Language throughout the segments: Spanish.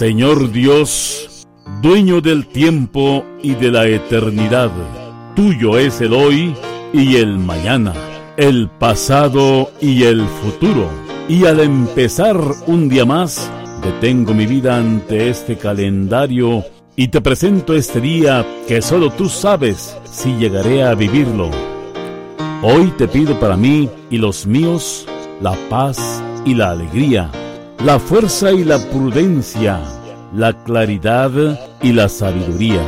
Señor Dios, dueño del tiempo y de la eternidad, tuyo es el hoy y el mañana, el pasado y el futuro. Y al empezar un día más, detengo mi vida ante este calendario y te presento este día que solo tú sabes si llegaré a vivirlo. Hoy te pido para mí y los míos la paz y la alegría la fuerza y la prudencia, la claridad y la sabiduría.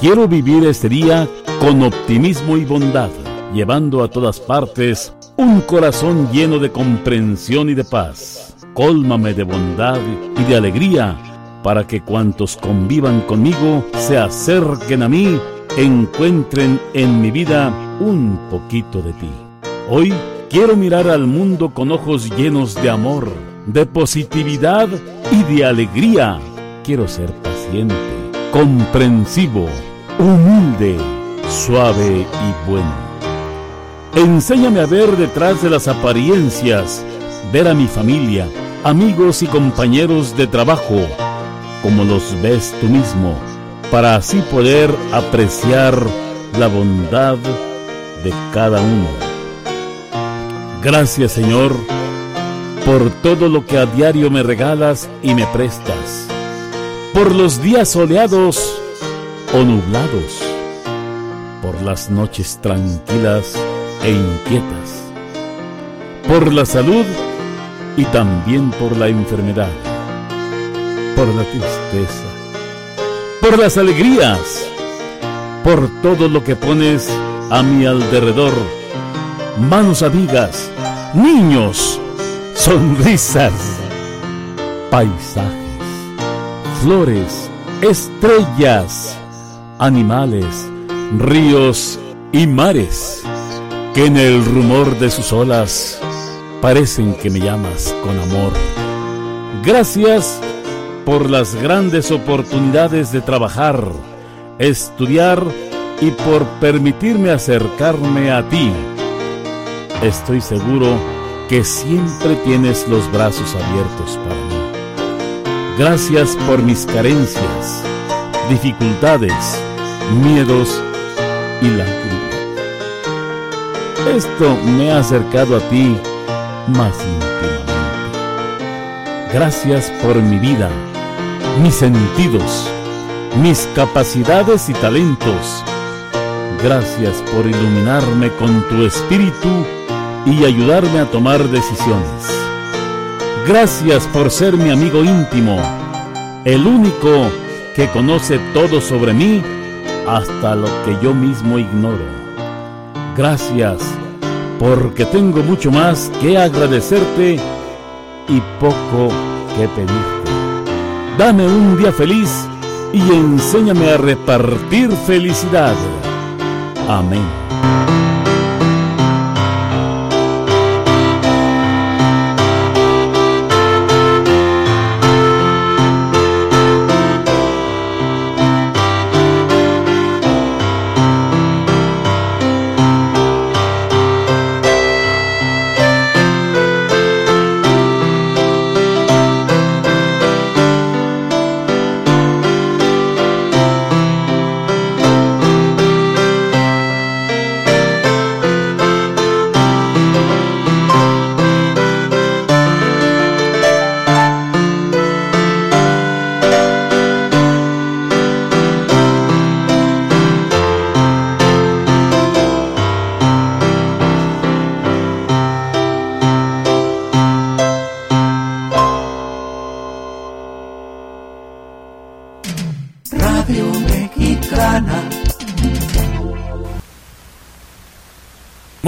Quiero vivir este día con optimismo y bondad, llevando a todas partes un corazón lleno de comprensión y de paz. Cólmame de bondad y de alegría para que cuantos convivan conmigo se acerquen a mí, encuentren en mi vida un poquito de ti. Hoy quiero mirar al mundo con ojos llenos de amor de positividad y de alegría. Quiero ser paciente, comprensivo, humilde, suave y bueno. Enséñame a ver detrás de las apariencias, ver a mi familia, amigos y compañeros de trabajo, como los ves tú mismo, para así poder apreciar la bondad de cada uno. Gracias Señor por todo lo que a diario me regalas y me prestas, por los días soleados o nublados, por las noches tranquilas e inquietas, por la salud y también por la enfermedad, por la tristeza, por las alegrías, por todo lo que pones a mi alrededor, manos amigas, niños, sonrisas, paisajes, flores, estrellas, animales, ríos y mares, que en el rumor de sus olas parecen que me llamas con amor. Gracias por las grandes oportunidades de trabajar, estudiar y por permitirme acercarme a ti. Estoy seguro que siempre tienes los brazos abiertos para mí. Gracias por mis carencias, dificultades, miedos y lágrimas. Esto me ha acercado a ti más íntimamente. Gracias por mi vida, mis sentidos, mis capacidades y talentos. Gracias por iluminarme con tu espíritu y ayudarme a tomar decisiones. Gracias por ser mi amigo íntimo, el único que conoce todo sobre mí hasta lo que yo mismo ignoro. Gracias porque tengo mucho más que agradecerte y poco que pedirte. Dame un día feliz y enséñame a repartir felicidad. Amén.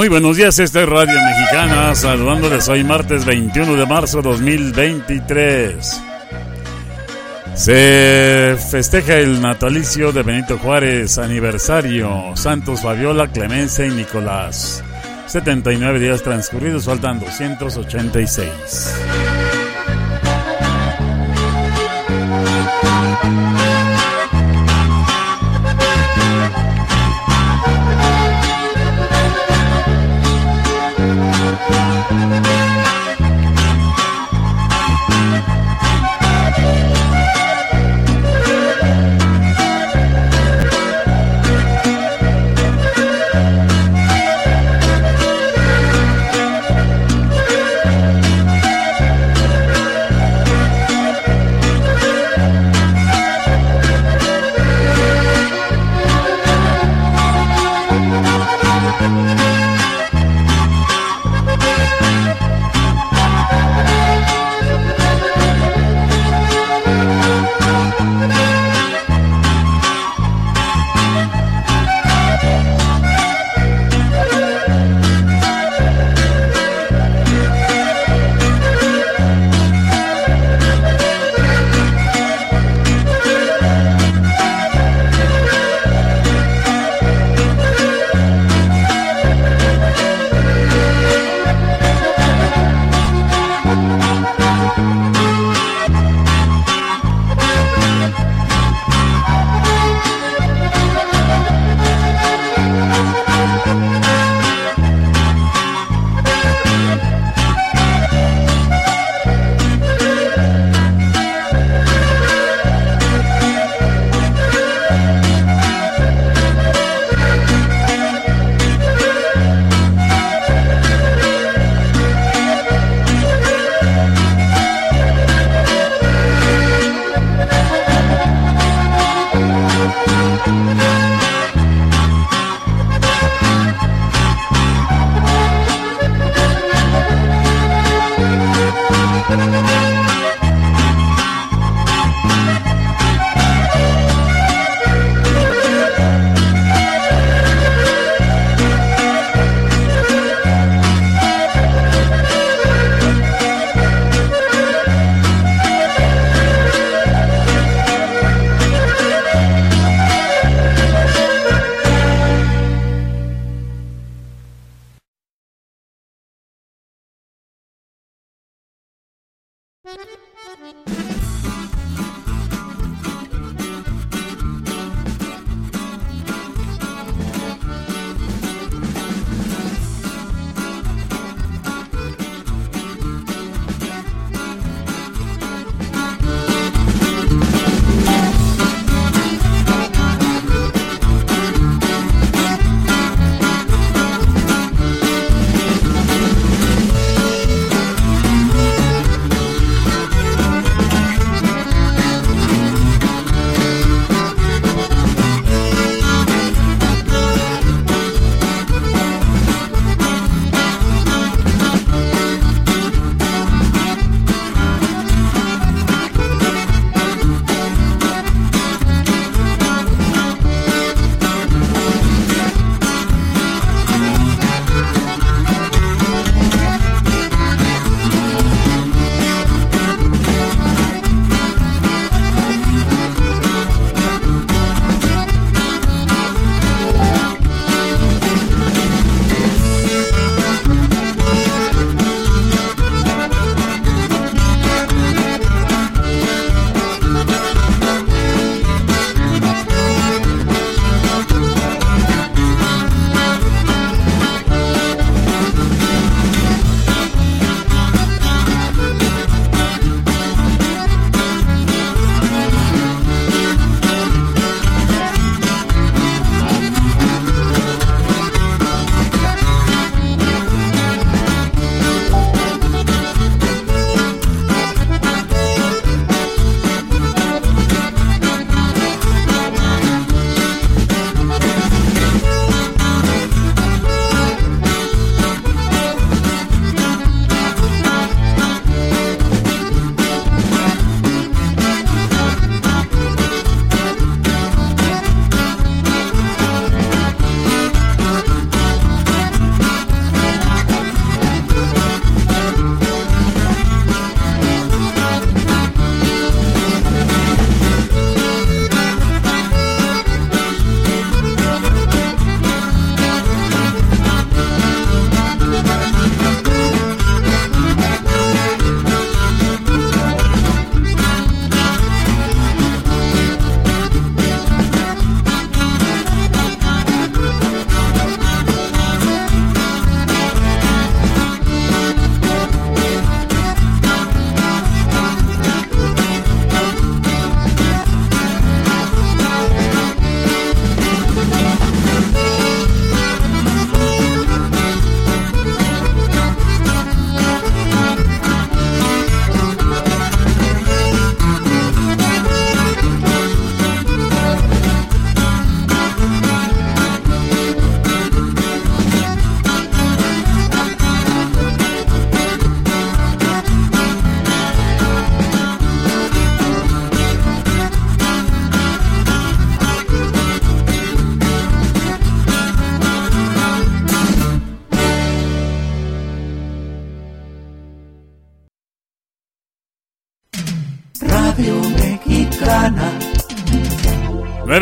Muy buenos días, esta es Radio Mexicana, saludándoles hoy martes 21 de marzo 2023. Se festeja el natalicio de Benito Juárez, aniversario, Santos Fabiola, Clemencia y Nicolás. 79 días transcurridos, faltan 286.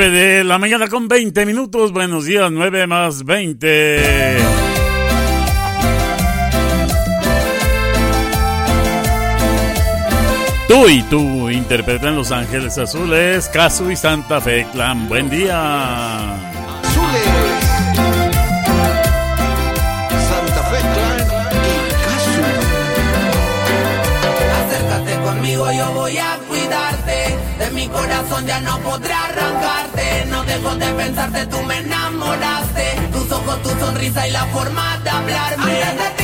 9 de la mañana con 20 minutos. Buenos días, 9 más 20. Tú y tú interpretan Los Ángeles Azules, Casu y Santa Fe Clan. Buen día. Azules. Santa Fe Clan y Casu. Acércate conmigo, yo voy a cuidarte. Mi corazón ya no podrás de pensarte, tú me enamoraste. Tus ojos, tu sonrisa y la forma de hablarme.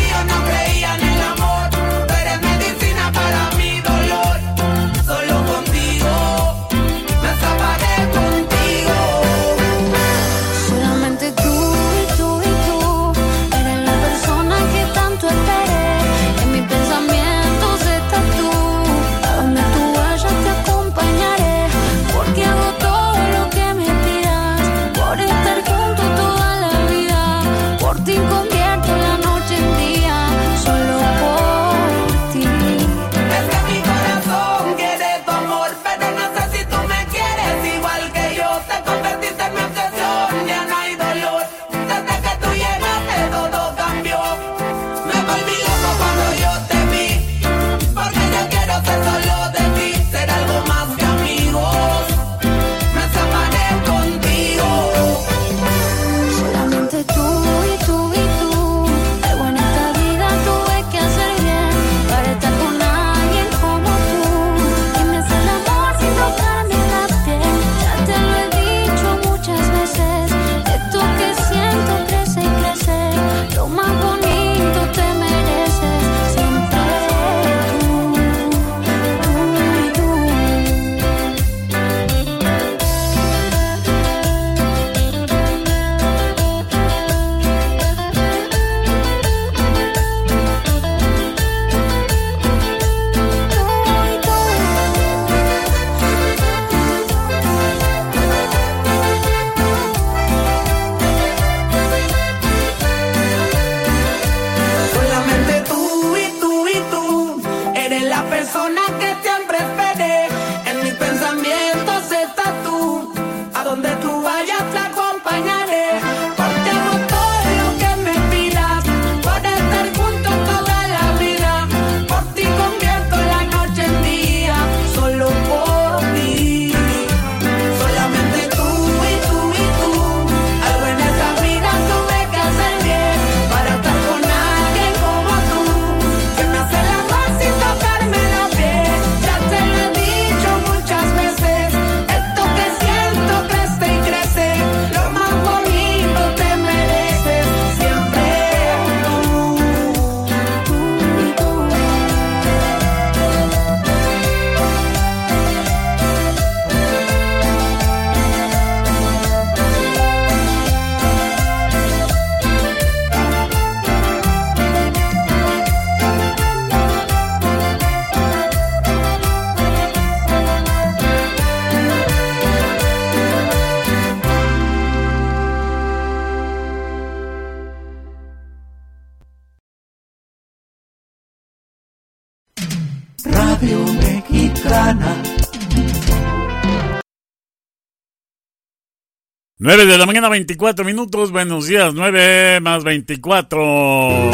9 de la mañana, 24 minutos. Buenos días, 9 más 24.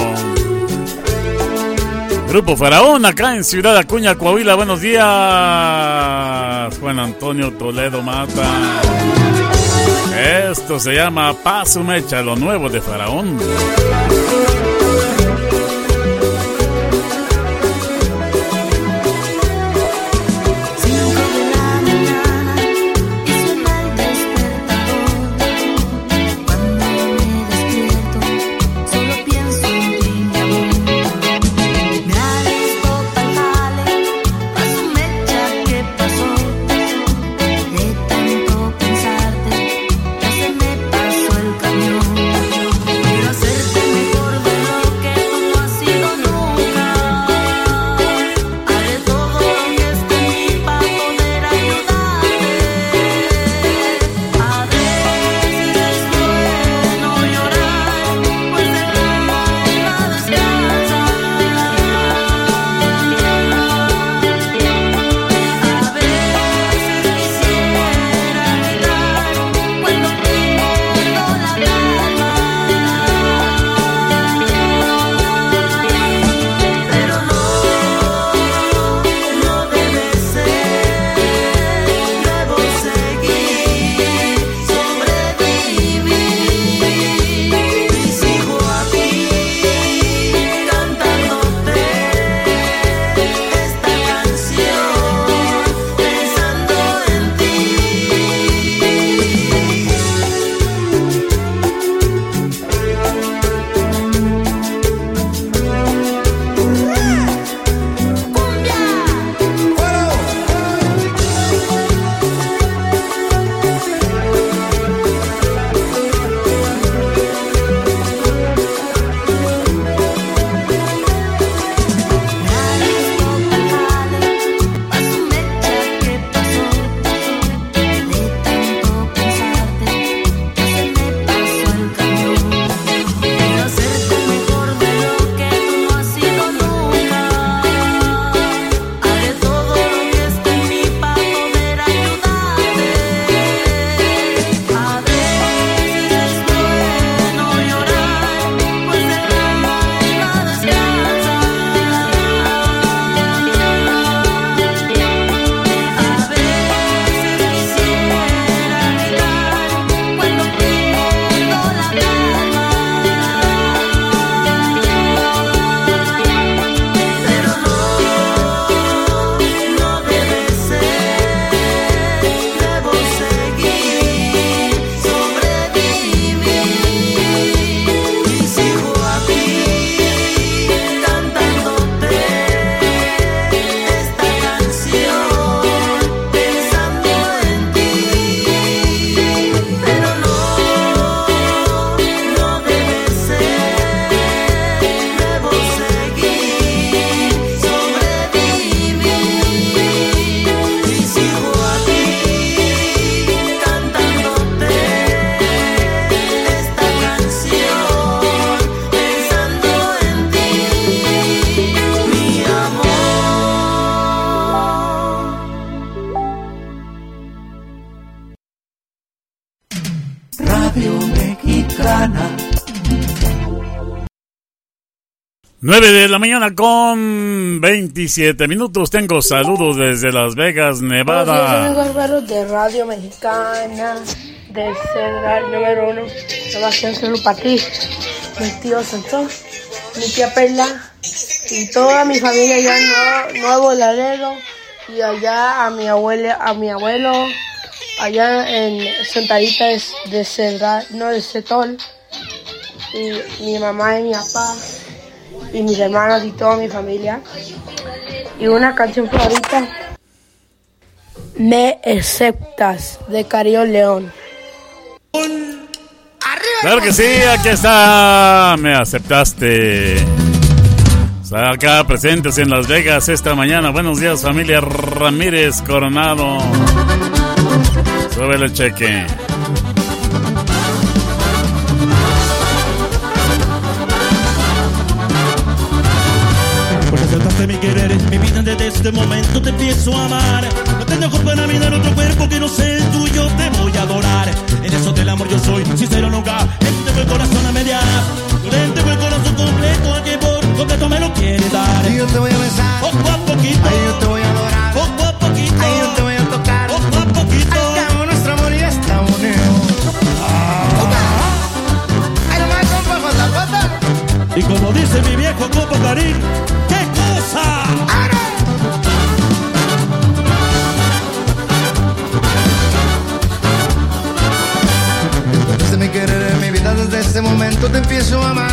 Grupo Faraón, acá en Ciudad Acuña, Coahuila. Buenos días, Juan Antonio Toledo Mata. Esto se llama Paso Mecha, lo nuevo de Faraón. 9 de la mañana con 27 minutos. Tengo saludos desde Las Vegas, Nevada. Soy de Radio Mexicana, de Central número uno. Sebastián Solo para ti, mi tío Santos, mi tía Perla y toda mi familia allá en Nuevo, Laredo y allá a mi abuela, a mi abuelo allá en Santa Rita de, de Cedral, no de Cetol y mi mamá y mi papá y mis hermanos y toda mi familia. Y una canción favorita, Me Aceptas, de Cario León. Claro que sí, aquí está. Me aceptaste. Está acá presentes en Las Vegas esta mañana. Buenos días, familia Ramírez Coronado. Sube el cheque. Este momento te empiezo a amar. No tengo ojos para mirar otro cuerpo que no sea el tuyo, te voy a adorar. En eso del amor yo soy sincero nunca, entrego el corazón a medias. Le entrego el corazón completo a que por completo me lo quiere dar. Y yo te voy a besar, poco a poquito. Ay, yo te voy a adorar, poco a poquito. Ay, yo te voy a tocar, poco a poquito. Al cabo nuestro amor ya está la pata. Y como dice mi viejo Copo Karim, te empiezo a amar.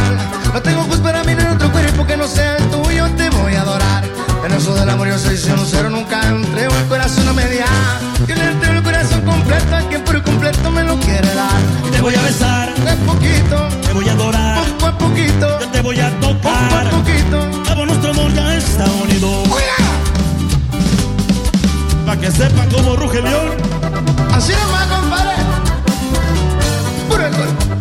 No tengo ojos para mirar otro cuerpo que no sea el tuyo, te voy a adorar. En eso del amor yo soy sincero, nunca entrego el corazón a media. Yo le entrego el corazón completo a quien por completo me lo quiere dar. Te voy a besar, de poquito, te voy a adorar, poco a poquito, yo te voy a tocar, poco a poquito. Cabo nuestro amor ya está unido. Para que sepan cómo ruge el león. Así nomás, compadre. Puro el gol.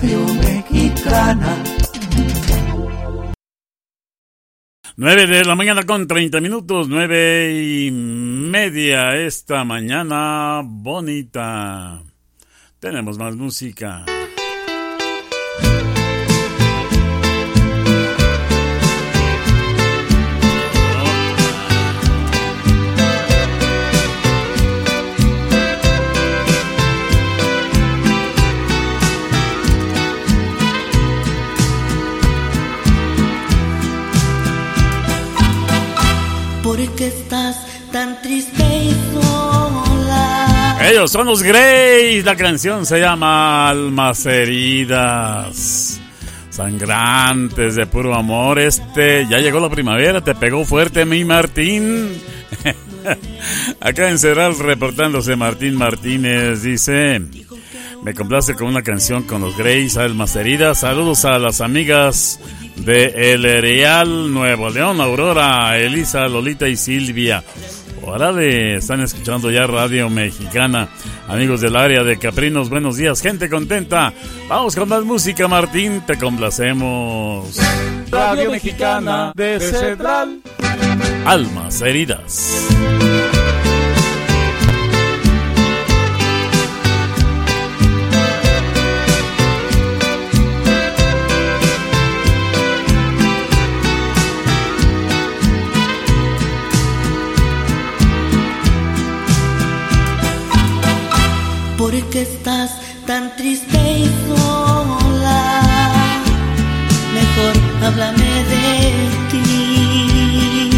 Radio Mexicana. 9 de la mañana con 30 minutos, nueve y media esta mañana bonita. Tenemos más música. Tan triste y sola? Ellos son los Grays. La canción se llama Almas heridas. Sangrantes de puro amor. Este, ya llegó la primavera. Te pegó fuerte, mi Martín. Acá en Cerral reportándose Martín Martínez. Dice: Me complace con una canción con los Grays, Almas heridas. Saludos a las amigas de El Real Nuevo León, Aurora, Elisa, Lolita y Silvia. Órale, están escuchando ya Radio Mexicana. Amigos del área de Caprinos, buenos días, gente contenta. Vamos con más música, Martín, te complacemos. Radio Mexicana de Central. Almas heridas. Tan triste y sola? Mejor háblame de ti.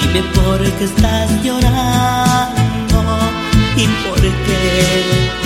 Dime por qué estás llorando y por qué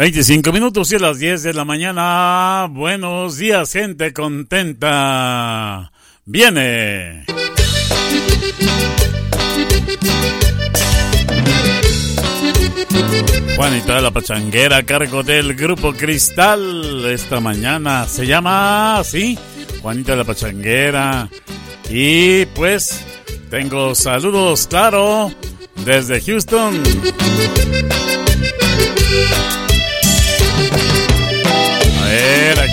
25 minutos y a las 10 de la mañana. Buenos días, gente contenta. Viene. Juanita la Pachanguera a cargo del Grupo Cristal esta mañana. Se llama así, Juanita la Pachanguera. Y pues tengo saludos, claro, desde Houston.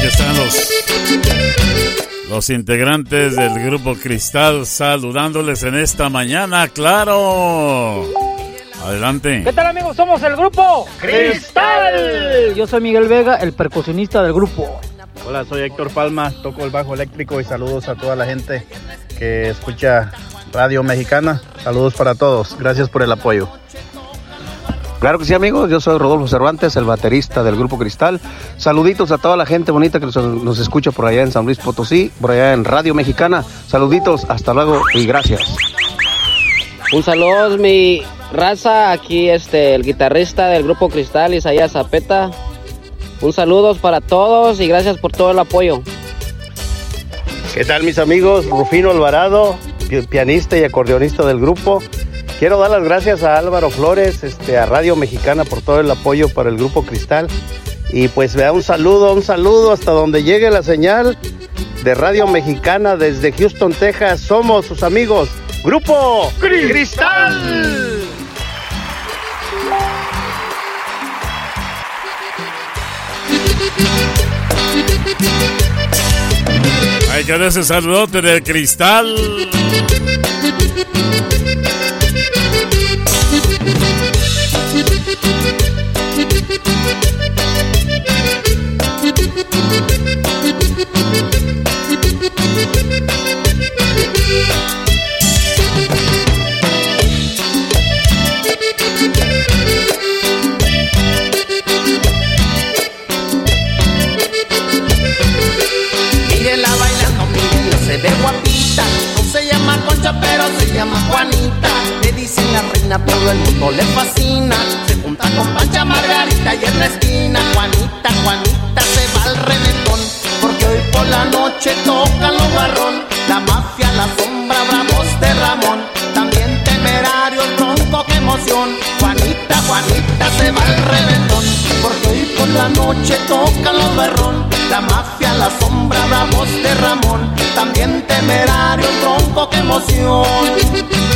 Están los, los integrantes del Grupo Cristal saludándoles en esta mañana, claro. Adelante. ¿Qué tal amigos? Somos el grupo Cristal. Yo soy Miguel Vega, el percusionista del grupo. Hola, soy Héctor Palma, toco el bajo eléctrico y saludos a toda la gente que escucha Radio Mexicana. Saludos para todos, gracias por el apoyo. Claro que sí, amigos. Yo soy Rodolfo Cervantes, el baterista del Grupo Cristal. Saluditos a toda la gente bonita que nos, nos escucha por allá en San Luis Potosí, por allá en Radio Mexicana. Saluditos, hasta luego y gracias. Un saludo, mi raza. Aquí este, el guitarrista del Grupo Cristal, Isaías Zapeta. Un saludo para todos y gracias por todo el apoyo. ¿Qué tal mis amigos? Rufino Alvarado, pi- pianista y acordeonista del grupo. Quiero dar las gracias a Álvaro Flores, este, a Radio Mexicana por todo el apoyo para el grupo Cristal. Y pues vea un saludo, un saludo hasta donde llegue la señal de Radio Mexicana desde Houston, Texas. Somos sus amigos, Grupo Cristal. Hay que ese saludote cristal. Ernestina. Juanita, Juanita se va al reventón. Por la noche tocan los barrón. La mafia, la sombra, bravos de Ramón. También temerarios, bronco, qué emoción. Juanita, Juanita se va al reventón. Porque hoy por la noche tocan los barrón. La mafia, la sombra, bravos de Ramón. También temerarios, bronco, qué emoción.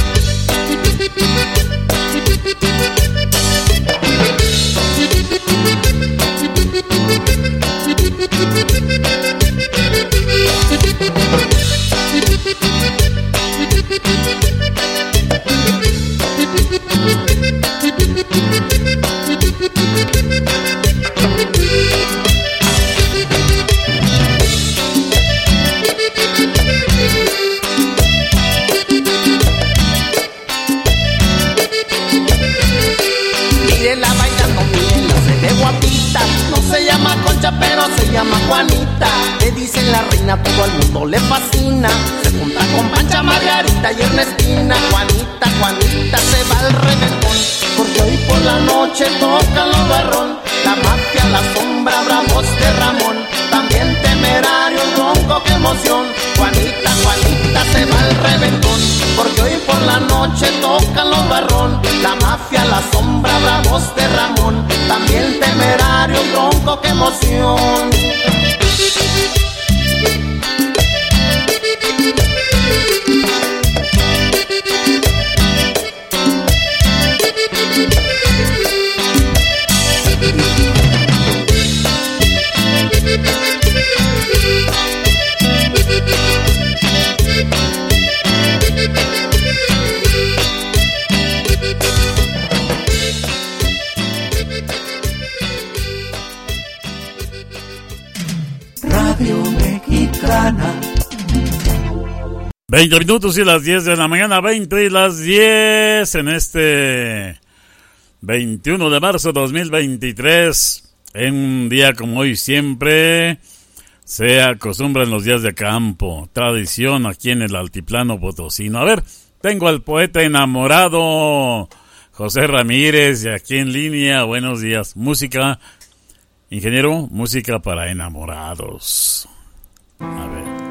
llama Juanita. Le dicen la reina, todo el mundo le fascina. Se junta con Pancha, Margarita y Ernestina. Juanita, Juanita se va al reventón. Porque hoy por la noche tocan los barrón. La mafia, la sombra, bravos de Ramón. También temerarios, ronco, qué emoción. Juanita, Juanita se va al reventón. Porque hoy por la noche tocan los barrón. La mafia, la sombra, bravos de Ramón. También temerarios, ronco, qué emoción. 20 minutos y las 10 de la mañana, 20 y las 10 en este 21 de marzo de 2023. En un día como hoy siempre se acostumbra en los días de campo, tradición aquí en el altiplano potosino. A ver, tengo al poeta enamorado José Ramírez y aquí en línea, buenos días. Música, ingeniero, música para enamorados. A ver.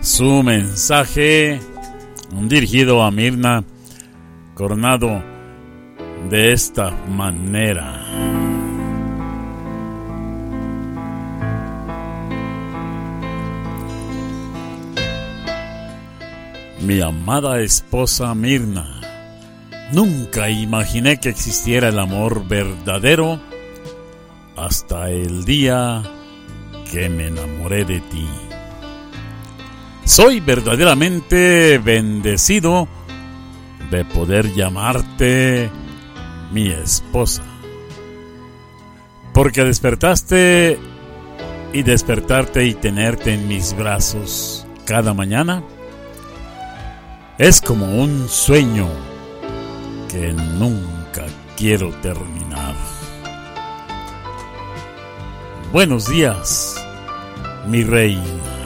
su mensaje dirigido a Mirna Coronado de esta manera. Mi amada esposa Mirna, nunca imaginé que existiera el amor verdadero hasta el día que me enamoré de ti. Soy verdaderamente bendecido de poder llamarte mi esposa. Porque despertaste y despertarte y tenerte en mis brazos cada mañana es como un sueño que nunca quiero terminar. Buenos días, mi reina.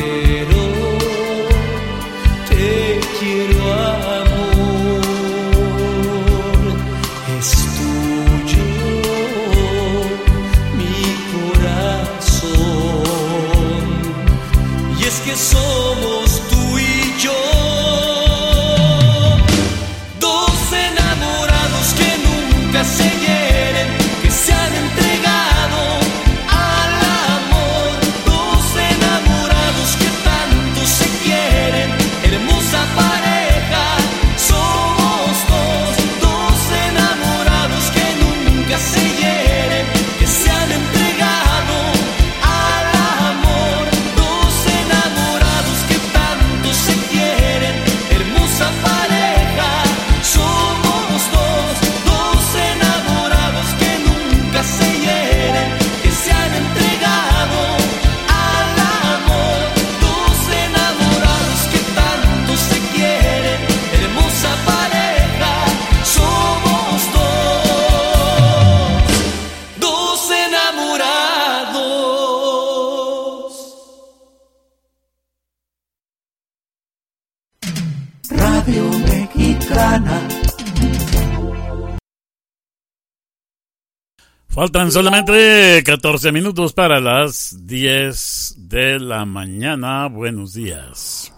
Quiero, te quiero Faltan solamente 14 minutos para las 10 de la mañana. Buenos días.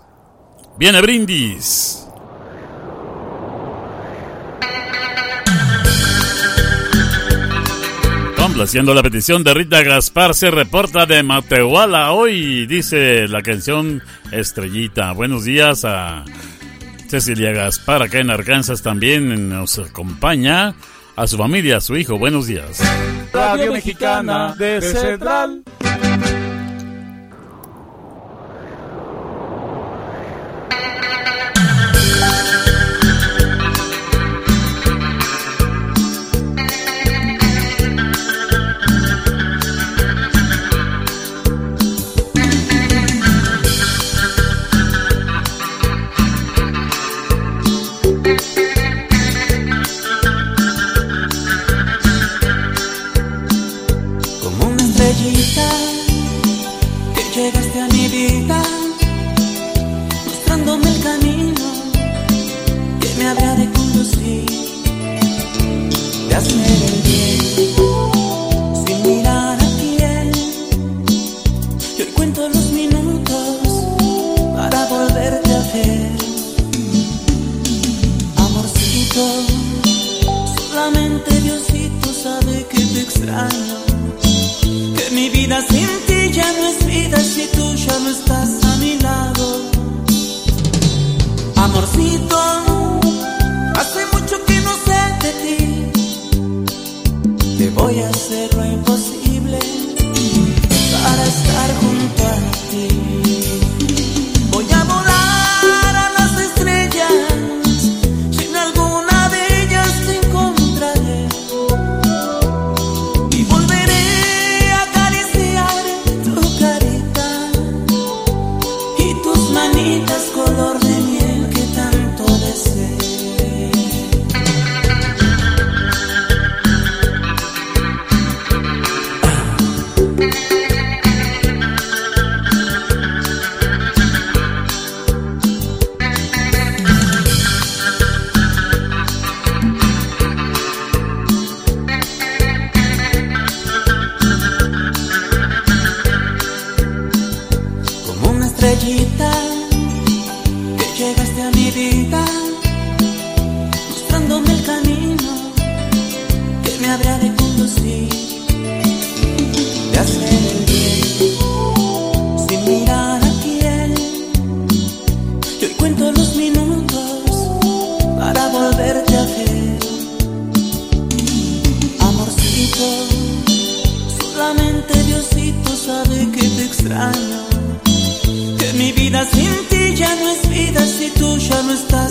Viene brindis. Complaciendo la petición de Rita Gaspar, se reporta de Matehuala hoy, dice la canción Estrellita. Buenos días a Cecilia Gaspar, acá en Arkansas también nos acompaña. A su familia, a su hijo, buenos días. Radio Mexicana de Central. Si tú ya no estás a mi lado. Amorcito, hace mucho que no sé de ti. Te voy a hacer lo imposible para estar junto a ti. Si tú ya no estás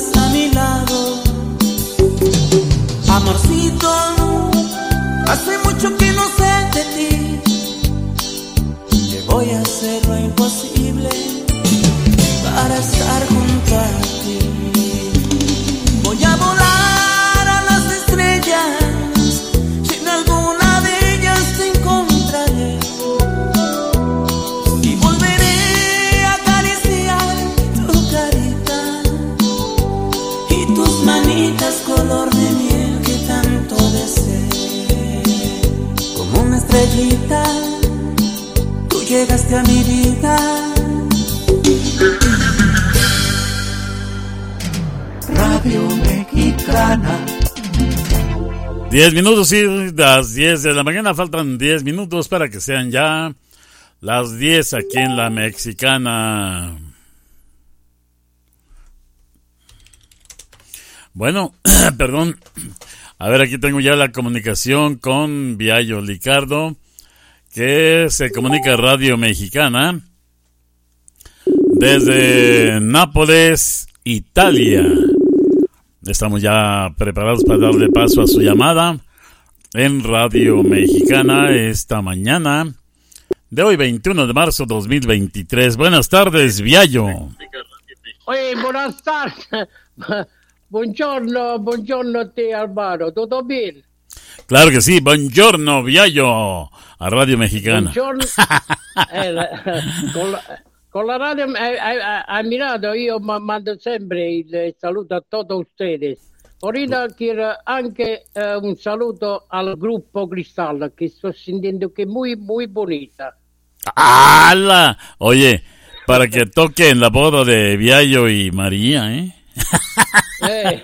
10 minutos y las 10 de la mañana faltan 10 minutos para que sean ya las 10 aquí en la mexicana. Bueno, perdón. A ver, aquí tengo ya la comunicación con Viallo Licardo, que se comunica Radio Mexicana desde Nápoles, Italia. Estamos ya preparados para darle paso a su llamada en Radio Mexicana esta mañana de hoy 21 de marzo 2023. Buenas tardes, Viallo. Oye, buenas tardes. Buongiorno, buongiorno te Alvaro, ¿todo bien? Claro que sí, buongiorno, Viallo, a Radio Mexicana. Buongiorno. Eh, la- con la- con la radio hai, hai, hai ammirato, io ma- mando sempre il saluto a tutti ustedes. Ahorita quiero anche eh, un saluto al gruppo Cristallo che sto sentendo che è muy, muy bonita. ¡Hala! Oye, para que toque en la boda de Viallo y María, ¿eh? Eh.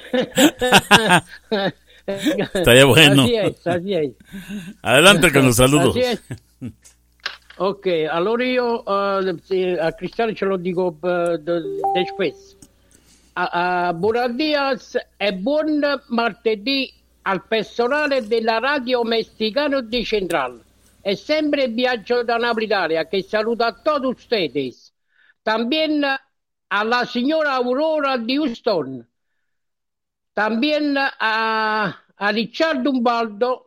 Estaría bueno. Así es, así es. Adelante con los saludos. Así es. Ok, allora io eh, sì, a Cristiano ce lo dico eh, de, de spesso. A, a buenos días e buon martedì al personale della radio messicano di Central. E sempre viaggio da Napoli Italia che saluta a tutti ustedes. También a la signora Aurora di Houston. También a, a Riccardo Umbaldo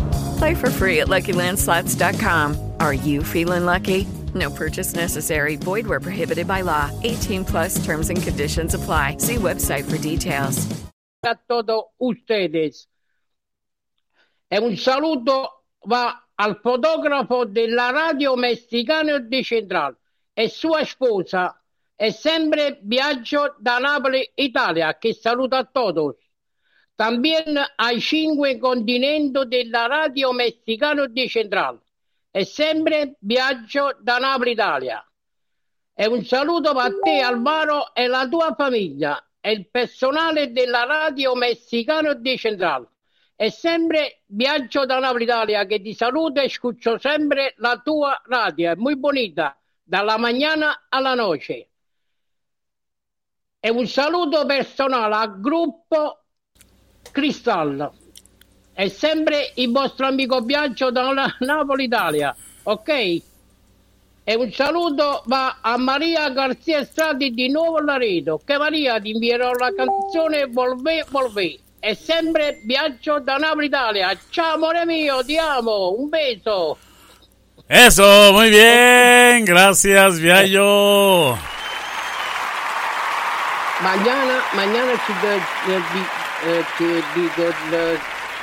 Play for free at LuckyLandSlots.com. Are you feeling lucky? No purchase necessary. Void where prohibited by law. 18 plus terms and conditions apply. See website for details. a todos ustedes. E un saluto va al fotografo della radio messicana di Central e sua sposa e sempre viaggio da Napoli, Italia, che saluta a todos. También ai cinque continenti della radio messicana di Central e sempre viaggio da Napoli, Italia. E un saluto a te, Alvaro, e la tua famiglia e il personale della radio messicano di Central. E sempre viaggio da Napoli Italia che ti saluta e scuccio sempre la tua radio, è molto bonita, dalla mañana alla noce. E un saluto personale al gruppo Cristallo. È sempre il vostro amico Biagio da Napoli Italia, ok? E un saluto va a Maria Garzia Strati di Nuovo Laredo, che Maria ti invierò la canzone Volvé, Volvé. E sempre viaggio da Napoli Italia. Ciao amore mio, ti amo, un beso. Eso, muy bien. Gracias, Viallo. Mañana, mañana ci, eh, di- eh, dico, eh,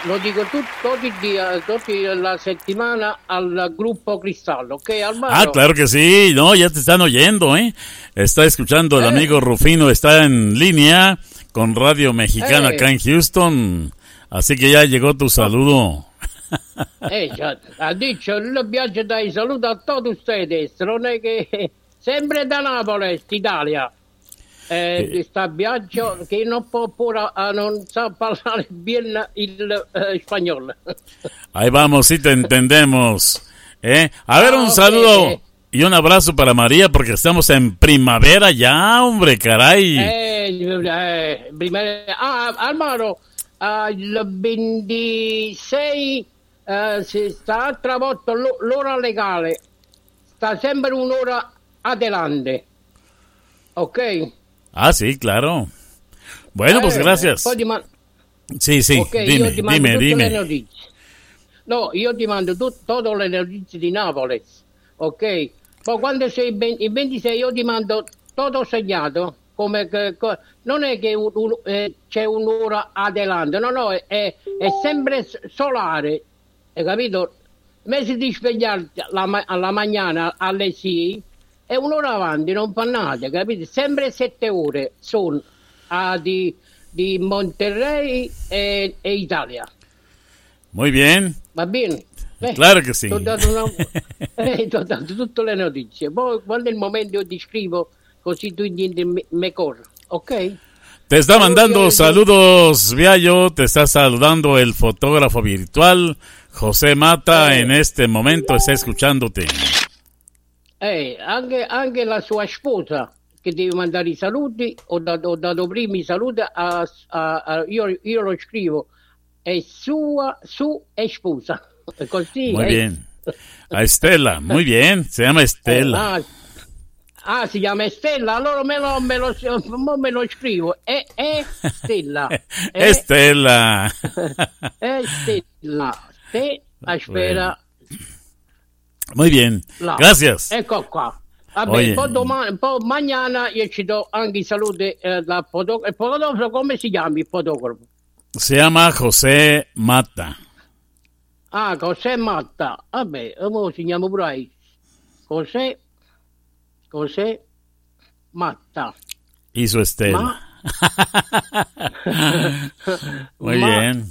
lo dico tut- tutti i giorni, tutti la settimana al gruppo Cristallo, ok Alvaro? Ah, claro que sí. No, ya te están oyendo, ¿eh? Está escuchando el Eh. amigo Rufino, está en línea con Radio Mexicana Eh. acá en Houston. Así que ya llegó tu saludo. Eh, ha detto il viaggio dai saluto a tutti ustedes, non è che sempre da Napoli, Italia. Eh, sta viaggio che non può pure, eh, non sa parlare bene il eh, spagnolo. Ahí vamos, sí te entendemos. ¿Eh? A ver, Ah, un ok, saludo y un abrazo para María porque estamos en primavera ya, hombre, caray. Eh, eh, prima- ah, Almaro, ah, il 26 eh, si sta travolto l'o- l'ora legale, sta sempre un'ora adelante, ok? Ah, sí, claro. Bueno, pues gracias. poi ti man- Sí, sí, ok, dime, io notizie. No, io ti mando tut- tutte le notizie di Napoli, ok? Poi quando sei ben- il 26 io ti mando tutto segnato, come che- co- non è che un- un- eh, c'è un'ora adelante, no, no, è, è- è sempre solare, hai capito? Invece di svegliarti la ma- alla mattina alle 6, è un'ora avanti, non fa nada, capito? Sempre sette ore sono ah, di, di Monterrey e, e Italia. Muy bien. Va bene? Eh, Claro che sì. Ti ho dato, una- eh, ho dato tutte le notizie. Poi quando è il momento io ti scrivo così tu intendi me, me corro, ok? Te está mandando saludos, Viallo. Te está saludando el fotógrafo virtual, José Mata. En este momento está escuchándote. Eh, anche, anche la sua sposa che deve mandare i saluti, ho dato, ho dato prima i saluti, a, a- a- io, io lo scrivo, è sua, su e sposa. Così, Muy eh. bien. A Estela, muy bien. Se llama Estela. Ah, ah, si chiama Estella, allora me lo, me lo, me lo scrivo, è, è Stella. È, Estela. è Stella. Te, aspetta. Muy bien. là. Gracias. Ecco qua. Vabbè, poi, domani, poi mañana io ci do anche i saluti eh, dal foto- il fotografo, come si chiama il fotografo? Se llama José Mata. Ah, José Matta. Vabbè, ora pure ahí. José, José Matta. Y su Estela. Ma- Muy Ma- bien.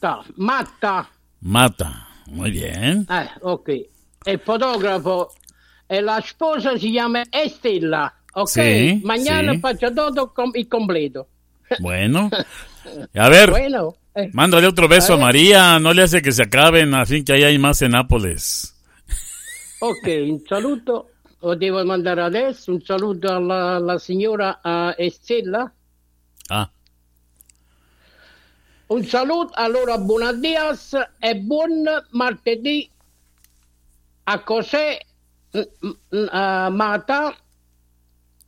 Ta- Matta. Mata. Muy bien. Eh, ok. Il fotografo e la sposa si chiama Estella. Ok? Sì, Mañana sì. faccio tutto com- il completo. Bueno. A ver, Bueno. eh. mándale otro beso a ver. María. No le hace que se acaben, así que ahí hay más en Nápoles. Ok, un saluto, lo devo mandare adesso, un saluto alla, alla signora Estella. Ah. Un saluto, allora buona dias e buon martedì a José mm, mm, eh, Mata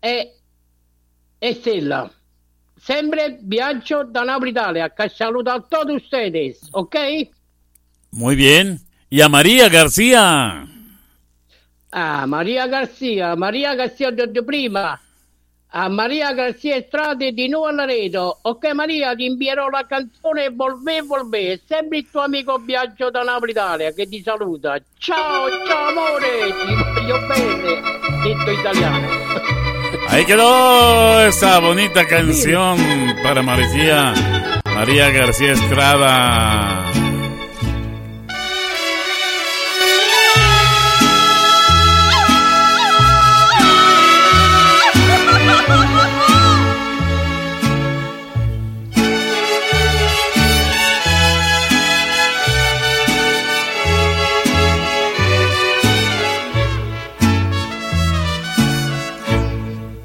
e Estella. Sempre viaggio da Napoli Italia, che saluto a tutti ustedes, ok? Muy bien. Y a María García. Ah, Maria Garcia, Maria Garcia ho detto prima. A Maria Garcia Strade di nuovo Laredo. Ok Maria, ti invierò la canzone Volvé, Volvé. Sempre il tuo amico Biagio da Napoli Italia che ti saluta. Ciao, ciao amore, ti voglio bene. Detto italiano. Ahí quedó esa bonita canción para María, María García Estrada.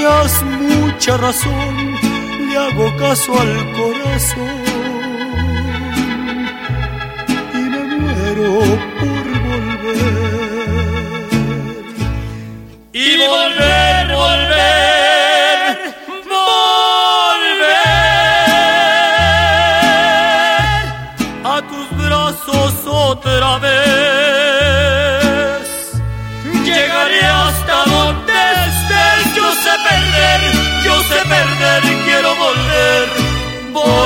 Tenías mucha razón, le hago caso al corazón y me muero por volver. Y volver,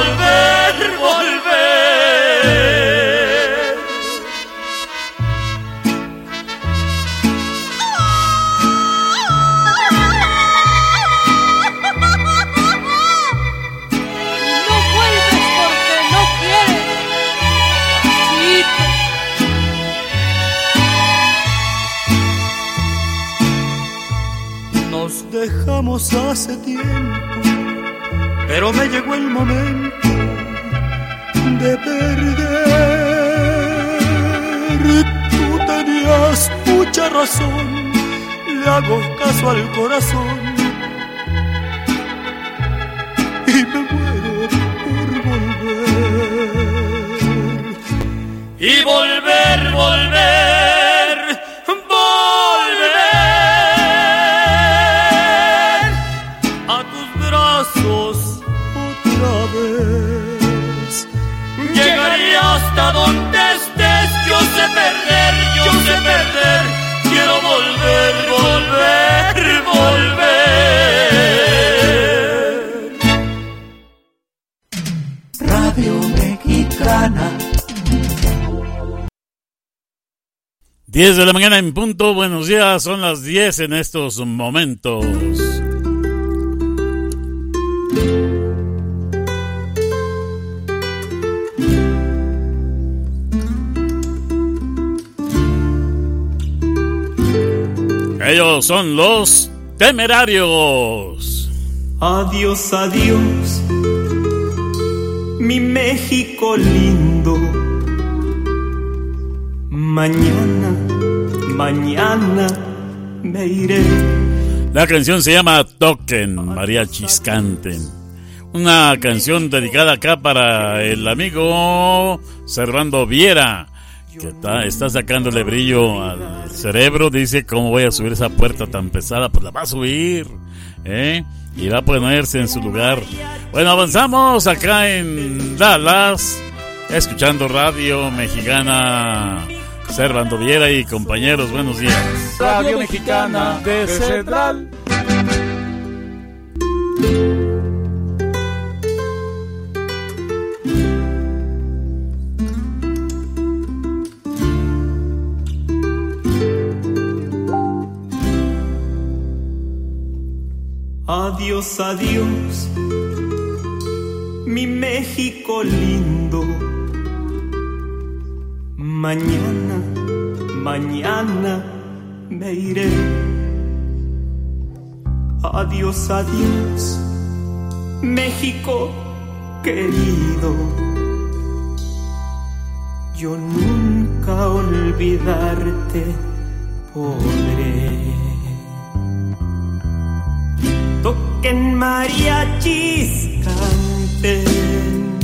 volver, volver. No vuelves porque no quieres. Nos dejamos hace tiempo, pero me llegó el momento de perder. Tú tenías mucha razón, le hago caso al corazón y me muero por volver. Y volver, volver, perder, quiero volver, volver, volver. Radio Mexicana. 10 de la mañana en punto, buenos días, son las 10 en estos momentos. Son los temerarios. Adiós, adiós, mi México lindo. Mañana, mañana me iré. La canción se llama Toquen, Mariachis canten. Una canción dedicada acá para el amigo Servando Viera, que está, está sacándole brillo al cerebro. Dice, ¿cómo voy a subir esa puerta tan pesada? Pues la va a subir, ¿eh? Y va a ponerse en su lugar. Bueno, avanzamos acá en Dallas, escuchando Radio Mexicana. Servando Viera y compañeros, buenos días. Radio Mexicana de Central. Adiós, adiós, mi México lindo. Mañana, mañana me iré. Adiós, adiós, México querido. Yo nunca olvidarte podré. Toquen mariachis, canten.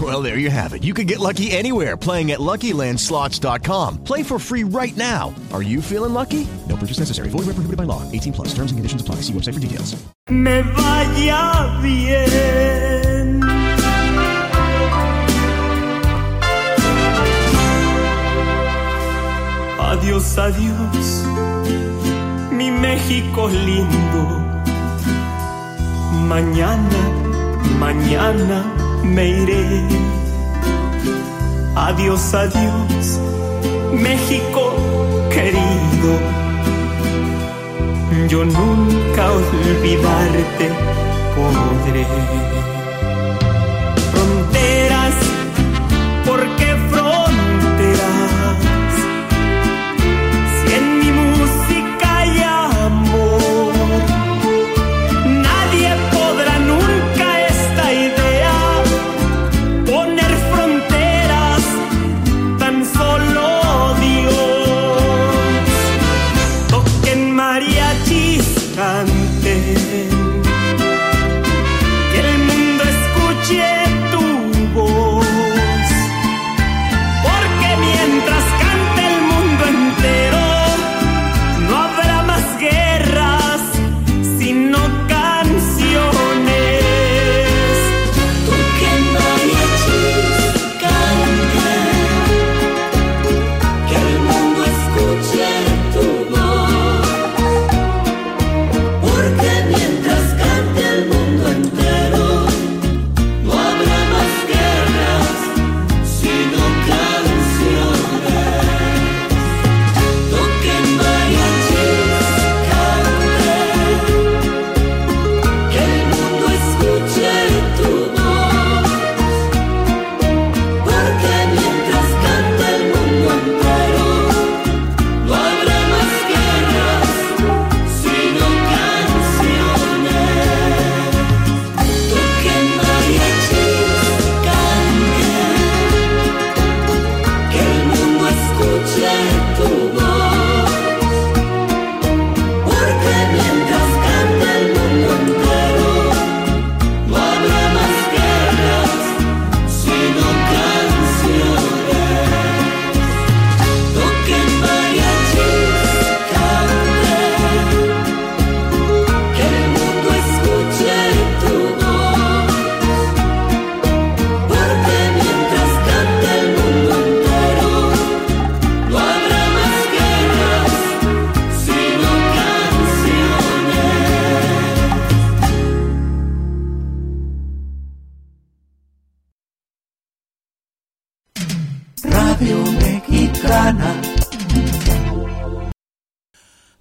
Well, there you have it. You can get lucky anywhere playing at LuckyLandSlots.com. Play for free right now. Are you feeling lucky? No purchase necessary. Void where prohibited by law. 18 plus. Terms and conditions apply. See website for details. me vaya bien. Adiós, adiós, mi México lindo. Mañana, mañana me iré. Adiós, adiós, México querido. Yo nunca olvidarte podré.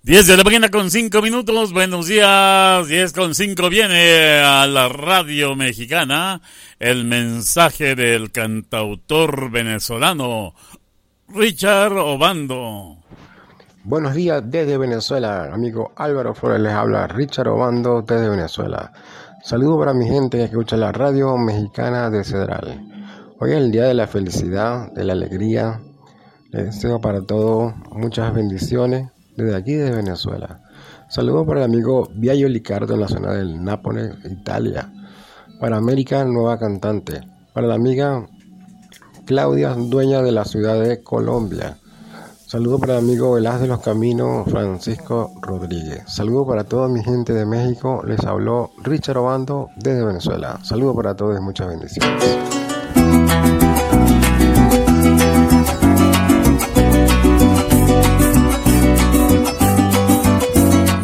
10 de la mañana con 5 minutos, buenos días, 10 con 5 viene a la radio mexicana el mensaje del cantautor venezolano Richard Obando. Buenos días desde Venezuela, amigo Álvaro Flores les habla Richard Obando desde Venezuela. Saludo para mi gente que escucha la radio mexicana de Cedral. Hoy es el día de la felicidad, de la alegría. Les deseo para todos muchas bendiciones desde aquí de Venezuela. Saludos para el amigo Viaggio Licardo en la zona del Nápoles, Italia. Para América, nueva cantante. Para la amiga Claudia, dueña de la ciudad de Colombia. Saludos para el amigo Velaz de los Caminos, Francisco Rodríguez. Saludos para toda mi gente de México. Les habló Richard Obando desde Venezuela. Saludos para todos y muchas bendiciones.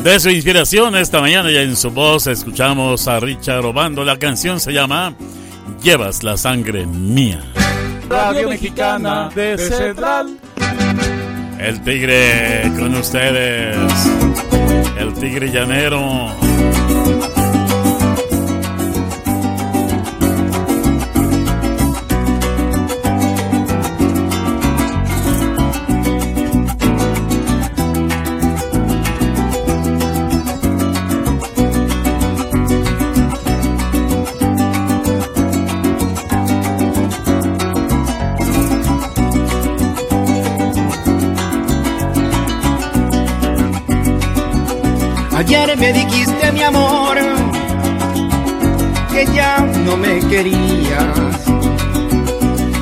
De su inspiración esta mañana ya en su voz escuchamos a Richard Obando. La canción se llama Llevas la sangre mía. Radio Mexicana de Central. El tigre con ustedes. El tigre llanero. Ayer me dijiste mi amor que ya no me querías.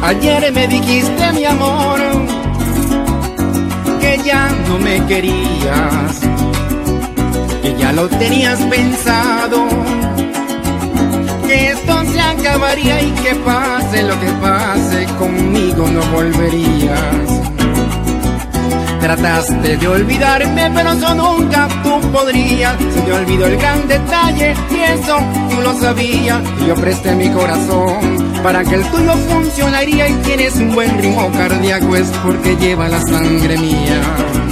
Ayer me dijiste mi amor que ya no me querías. Que ya lo tenías pensado. Que esto se acabaría y que pase lo que pase conmigo no volverías. Trataste de olvidarme, pero eso nunca tú podrías. Se te olvidó el gran detalle y eso tú lo sabías. Yo presté mi corazón para que el tuyo funcionaría y tienes un buen ritmo cardíaco es porque lleva la sangre mía.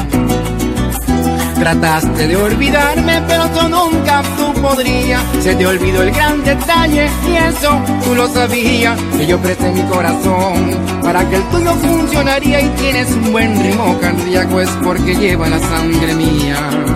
Trataste de olvidarme, pero eso nunca tú podrías. Se te olvidó el gran detalle y eso tú lo sabías. Que yo presté mi corazón para que el tuyo funcionaría y tienes un buen ritmo cardíaco es porque lleva la sangre mía.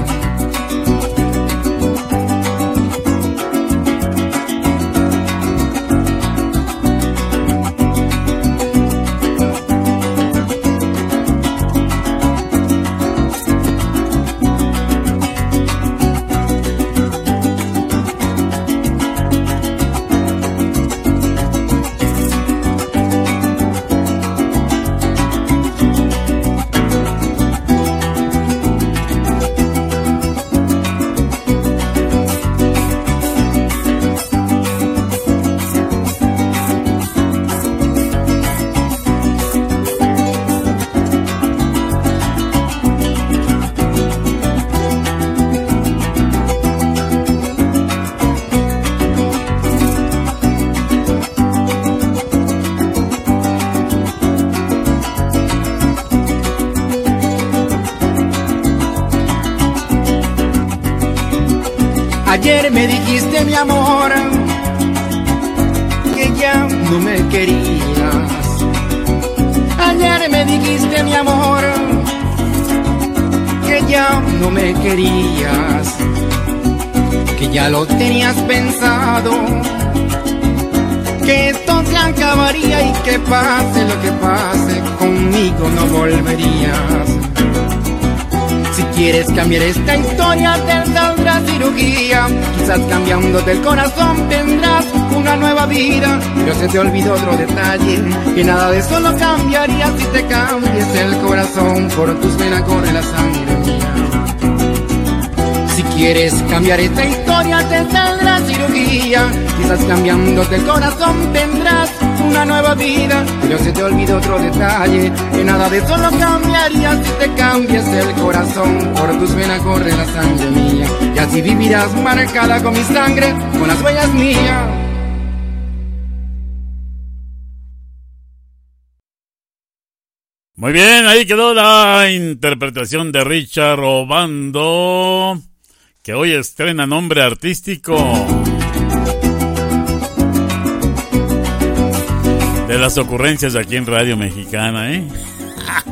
Pase lo que pase, conmigo no volverías. Si quieres cambiar esta historia, te saldrá cirugía. Quizás cambiándote el corazón tendrás una nueva vida. Pero se te olvidó otro detalle: que nada de eso lo cambiaría si te cambies el corazón. Por tus venas corre la sangre mía. Si quieres cambiar esta historia, te saldrá cirugía. Quizás cambiándote el corazón tendrás una nueva vida. Pero se te olvidó otro detalle: que nada de eso lo cambiaría si te cambias el corazón. Por tus venas corre la sangre mía. Y así vivirás marcada con mi sangre, con las huellas mías. Muy bien, ahí quedó la interpretación de Richard Obando, que hoy estrena nombre artístico. De las ocurrencias aquí en Radio Mexicana, ¿eh?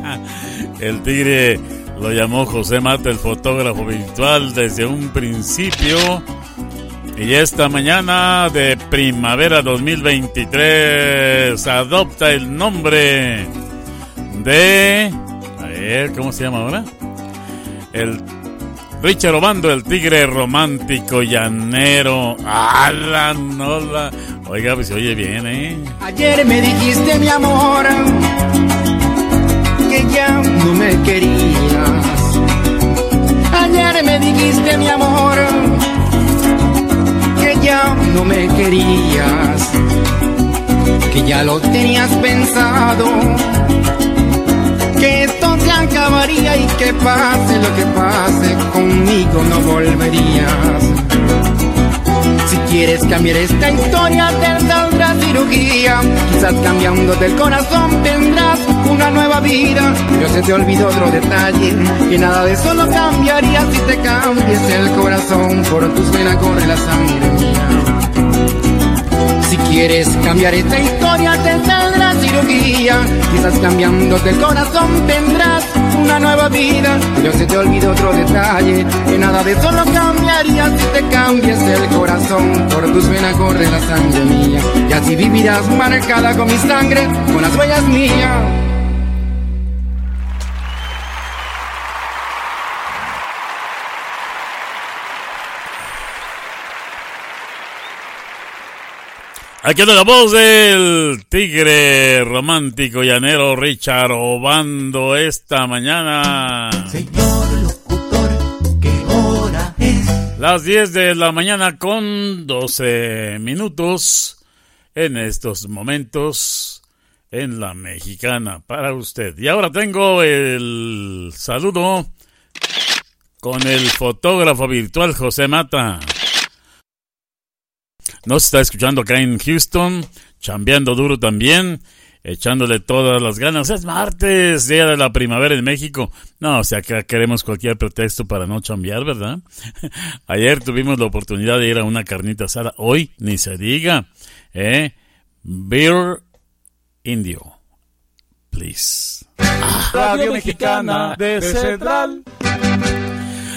El tigre lo llamó José Mata, el fotógrafo virtual, desde un principio. Y esta mañana de primavera 2023 adopta el nombre de... A ver, ¿cómo se llama ahora? El Richard Obando, el tigre romántico llanero. ¡Hala, no la! Oiga, pues se oye bien, ¿eh? Ayer me dijiste, mi amor, que ya no me querías. Ayer me dijiste, mi amor, que ya no me querías. Que ya lo tenías pensado se acabaría y que pase lo que pase, conmigo no volverías. Si quieres cambiar esta historia, te saldrá cirugía. Quizás cambiándote el corazón tendrás una nueva vida. Pero se te olvidó otro detalle, que nada de eso lo cambiaría si te cambies el corazón. Por tus venas corre la sangre mía. Si quieres cambiar esta historia, te saldrá cirugía. Quizás cambiándote el corazón tendrás una nueva vida. Pero se te olvidó otro detalle, que nada de eso lo cambiaría si te cambies el corazón. Por tus venas corre la sangre mía. Y así vivirás marcada con mi sangre, con las huellas mías. Aquí está la voz del tigre romántico llanero Richard Obando esta mañana. Las 10 de la mañana con 12 minutos en estos momentos en la mexicana para usted. Y ahora tengo el saludo con el fotógrafo virtual José Mata. Nos está escuchando acá en Houston, chambeando duro también, echándole todas las ganas. Es martes, día de la primavera en México. No, o sea, acá queremos cualquier pretexto para no chambear, ¿verdad? Ayer tuvimos la oportunidad de ir a una carnita asada. Hoy, ni se diga, ¿eh? Beer Indio. Please. Radio Mexicana de Central.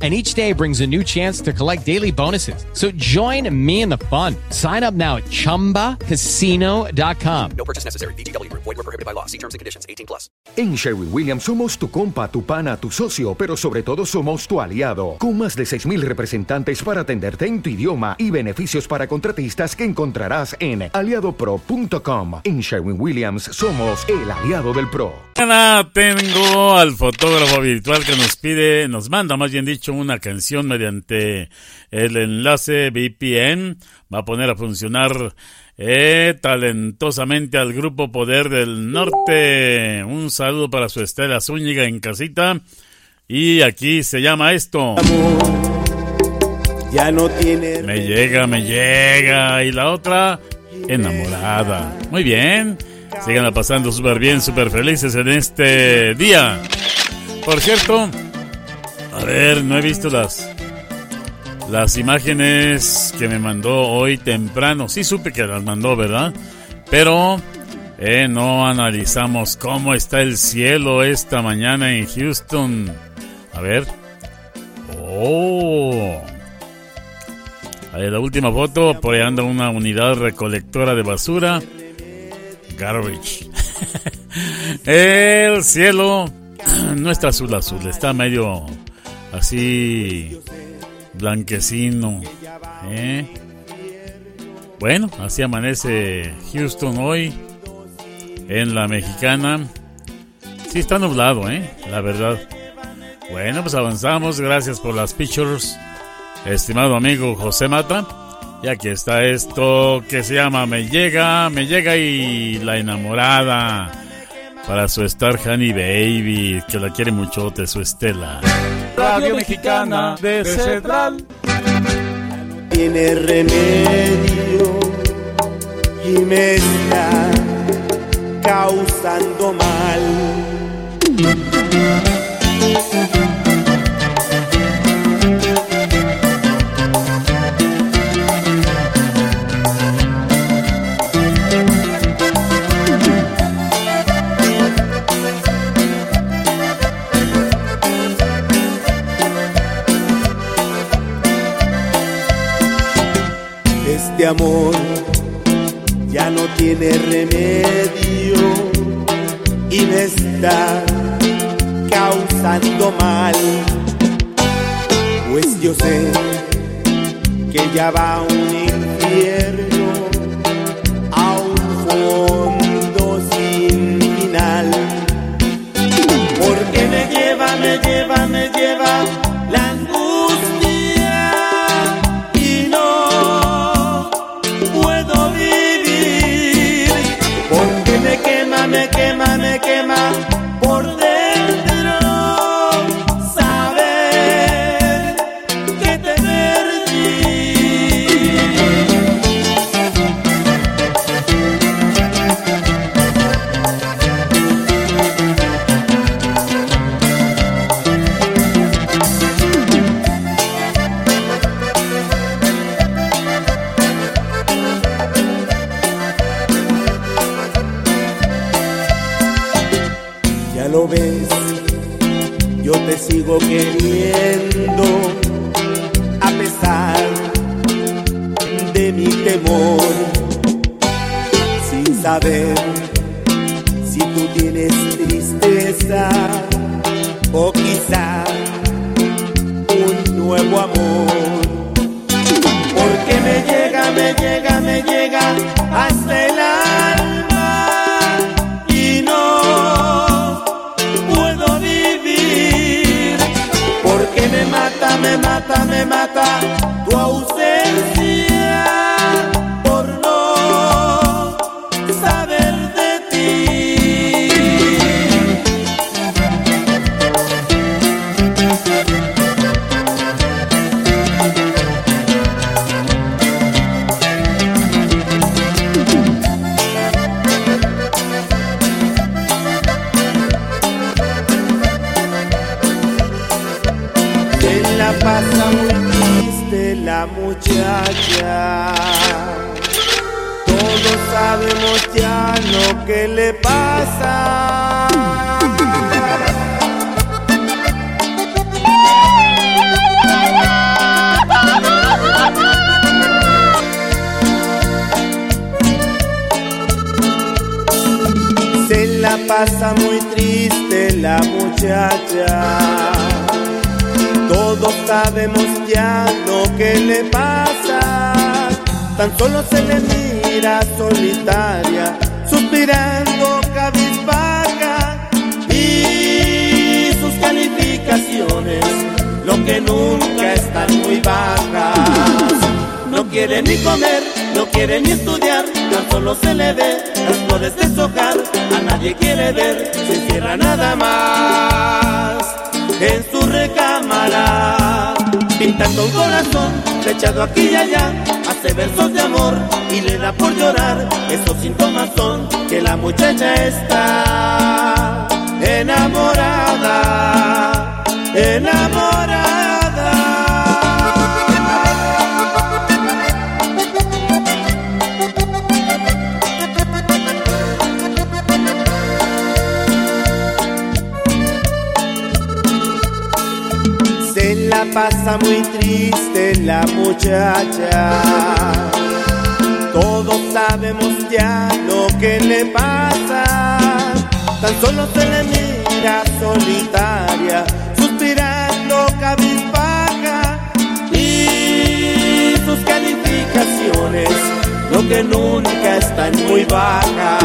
And each day brings a new chance to collect daily bonuses. So join me in the fun. Sign up now at chumbacasino.com. No purchase necessary. VGW Group. Void were prohibited by law. See terms and conditions. 18 plus. En Sherwin Williams somos tu compa, tu pana, tu socio, pero sobre todo somos tu aliado, con más de 6.000 representantes para atenderte en tu idioma y beneficios para contratistas que encontrarás en aliadopro.com. En Sherwin Williams somos el aliado del PRO. Tengo al fotógrafo virtual que nos pide, nos manda más bien dicho una canción mediante el enlace VPN. Va a poner a funcionar eh, talentosamente al grupo Poder del Norte. Un saludo para su Estela Zúñiga en casita. Y aquí se llama esto. Ya no tiene. Me llega, me llega. Y la otra, enamorada. Muy bien. Sigan pasando súper bien, súper felices en este día. Por cierto, a ver, no he visto las las imágenes que me mandó hoy temprano. Sí supe que las mandó, ¿verdad? Pero eh, no analizamos cómo está el cielo esta mañana en Houston. A ver. Oh. La última foto, por ahí anda una unidad recolectora de basura. Garbage. el cielo no está azul azul, está medio así blanquecino. ¿eh? Bueno, así amanece Houston hoy en la mexicana. Sí está nublado, ¿eh? La verdad. Bueno, pues avanzamos. Gracias por las pictures, estimado amigo José Mata. Y aquí está esto que se llama Me llega, me llega y la enamorada. Para su Star Honey Baby, que la quiere mucho de su Estela. Radio Mexicana de Central. Tiene remedio y me está causando mal. Este amor ya no tiene remedio y me está causando mal. Pues yo sé que ya va un infierno, a un fondo sin final. Porque me lleva, me lleva, me lleva si tú tienes tristeza o quizá un nuevo amor. Porque me llega, me llega, me llega hasta el alma y no puedo vivir. Porque me mata, me mata, me mata tu ausencia sabemos ya que le pasa. Tan solo se le mira solitaria, suspirando cabizbaja. Y sus calificaciones, lo que nunca están muy bajas. No quiere ni comer, no quiere ni estudiar, tan solo se le ve las flores deshojar. A nadie quiere ver, se encierra nada más en su recámara, pintando un corazón flechado aquí y allá, hace versos de amor y le da por llorar. Esos síntomas son que la muchacha está enamorada, enamorada. Pasa muy triste la muchacha. Todos sabemos ya lo que le pasa. Tan solo se le mira solitaria, suspirando cabizbaja. Y sus calificaciones, lo que nunca están muy bajas.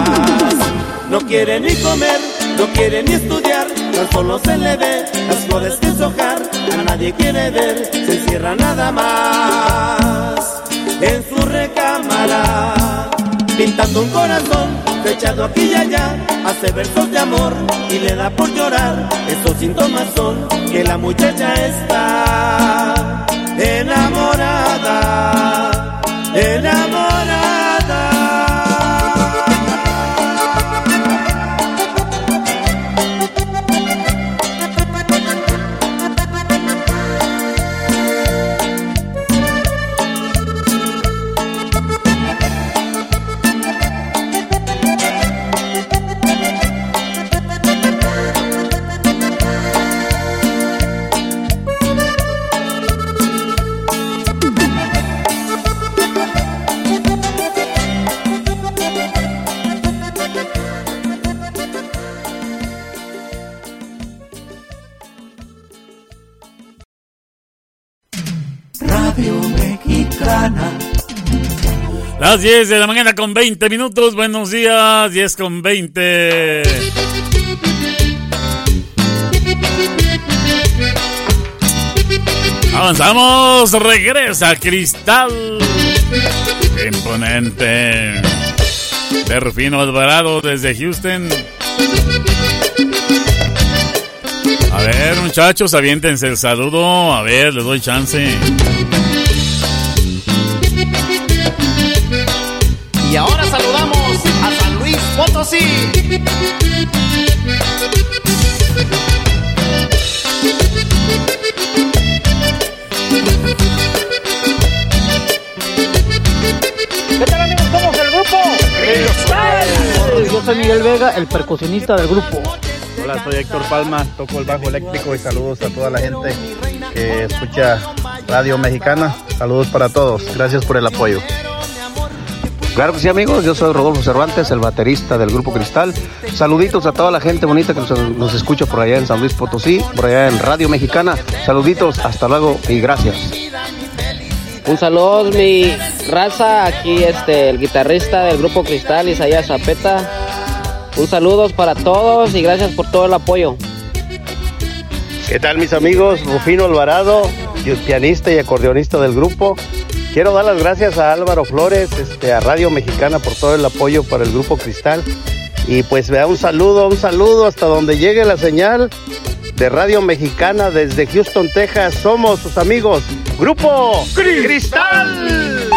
No quiere ni comer, no quiere ni estudiar, tan solo se le ve las flores deshojar. A nadie quiere ver, se encierra nada más en su recámara, pintando un corazón fechado aquí y allá, hace versos de amor y le da por llorar. Esos síntomas son que la muchacha está enamorada, enamorada. Las 10 de la mañana con 20 minutos. Buenos días, 10 con 20. Avanzamos, regresa Cristal. Imponente. Delfino Alvarado desde Houston. A ver, muchachos, aviéntense el saludo. A ver, les doy chance. Y ahora saludamos a San Luis Potosí. ¿Qué tal amigos? Somos el grupo Cristal. Yo soy Miguel Vega, el percusionista del grupo. Hola, soy Héctor Palma, toco el bajo eléctrico y saludos a toda la gente que escucha Radio Mexicana. Saludos para todos, gracias por el apoyo. Claro que sí, amigos. Yo soy Rodolfo Cervantes, el baterista del Grupo Cristal. Saluditos a toda la gente bonita que nos, nos escucha por allá en San Luis Potosí, por allá en Radio Mexicana. Saluditos, hasta luego y gracias. Un saludo, mi raza, aquí este, el guitarrista del grupo Cristal, Isaías Zapeta. Un saludo para todos y gracias por todo el apoyo. ¿Qué tal mis amigos? Rufino Alvarado, pianista y acordeonista del grupo. Quiero dar las gracias a Álvaro Flores, este, a Radio Mexicana por todo el apoyo para el grupo Cristal. Y pues vea un saludo, un saludo hasta donde llegue la señal de Radio Mexicana desde Houston, Texas. Somos sus amigos, Grupo Cristal.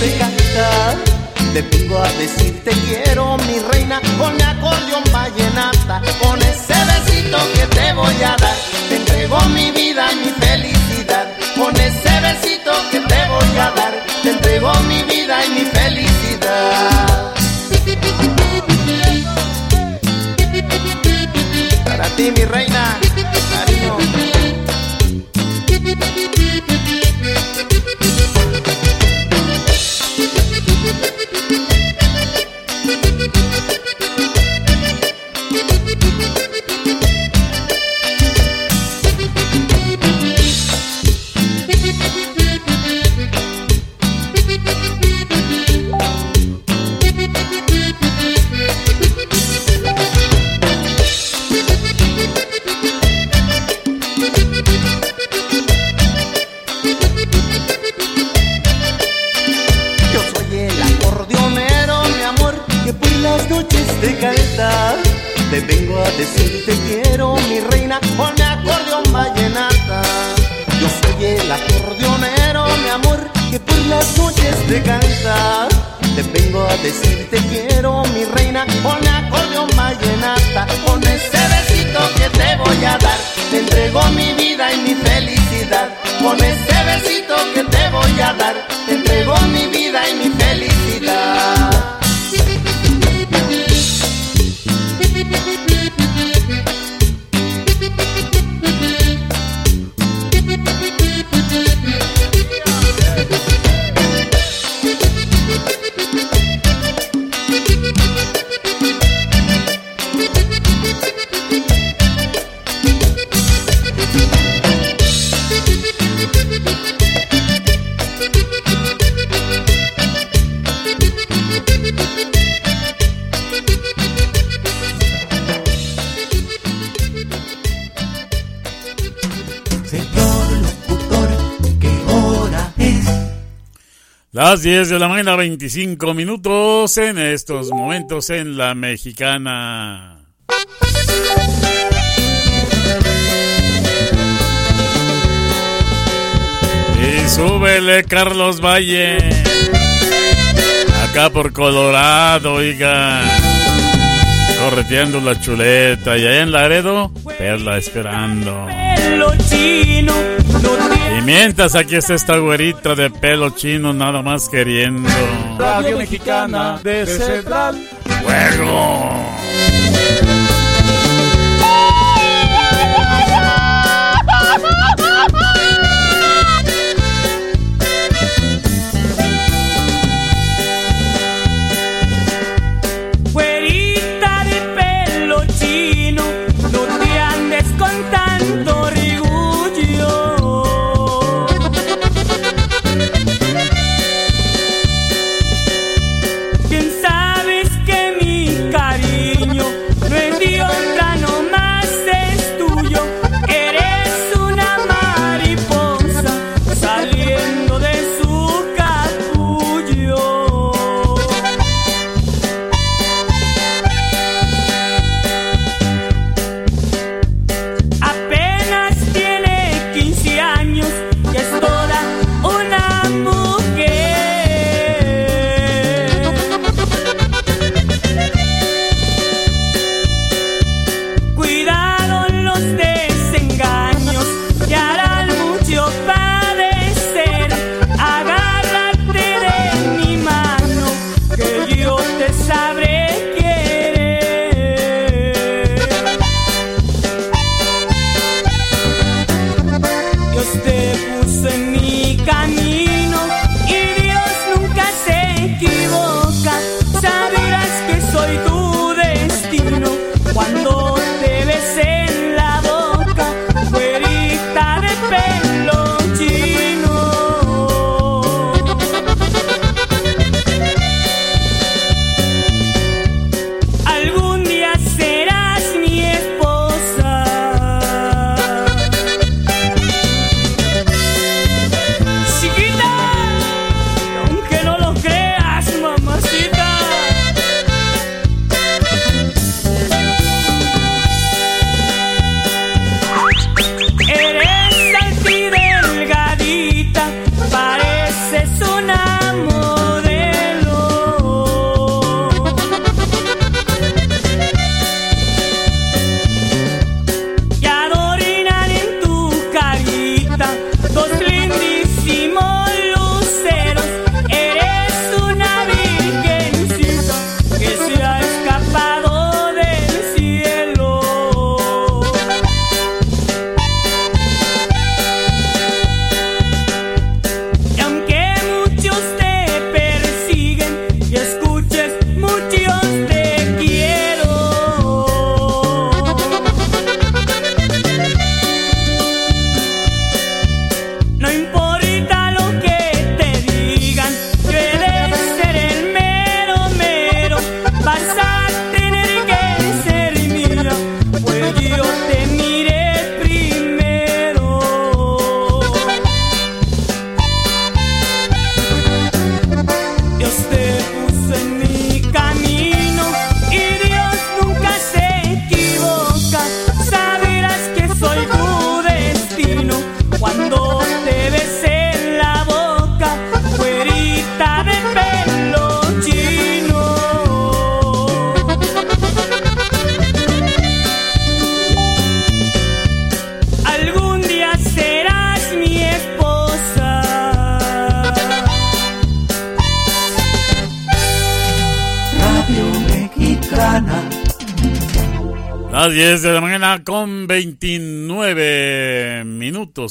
Las noches te vengo a decir te quiero, mi reina, con mi acordeón vallenata. Con ese besito que te voy a dar, te entrego mi vida, mi felicidad. Con ese besito que te voy a dar, te entrego mi vida y mi felicidad. Para ti, mi reina, cariño. Las 10 de la mañana, 25 minutos en estos momentos en la mexicana. Y súbele Carlos Valle. Acá por Colorado, oiga. Correteando la chuleta. Y allá en Laredo, Perla esperando. Y mientras aquí está esta güerita de pelo chino, nada más queriendo. Radio Mexicana de Central. ¡Fuego!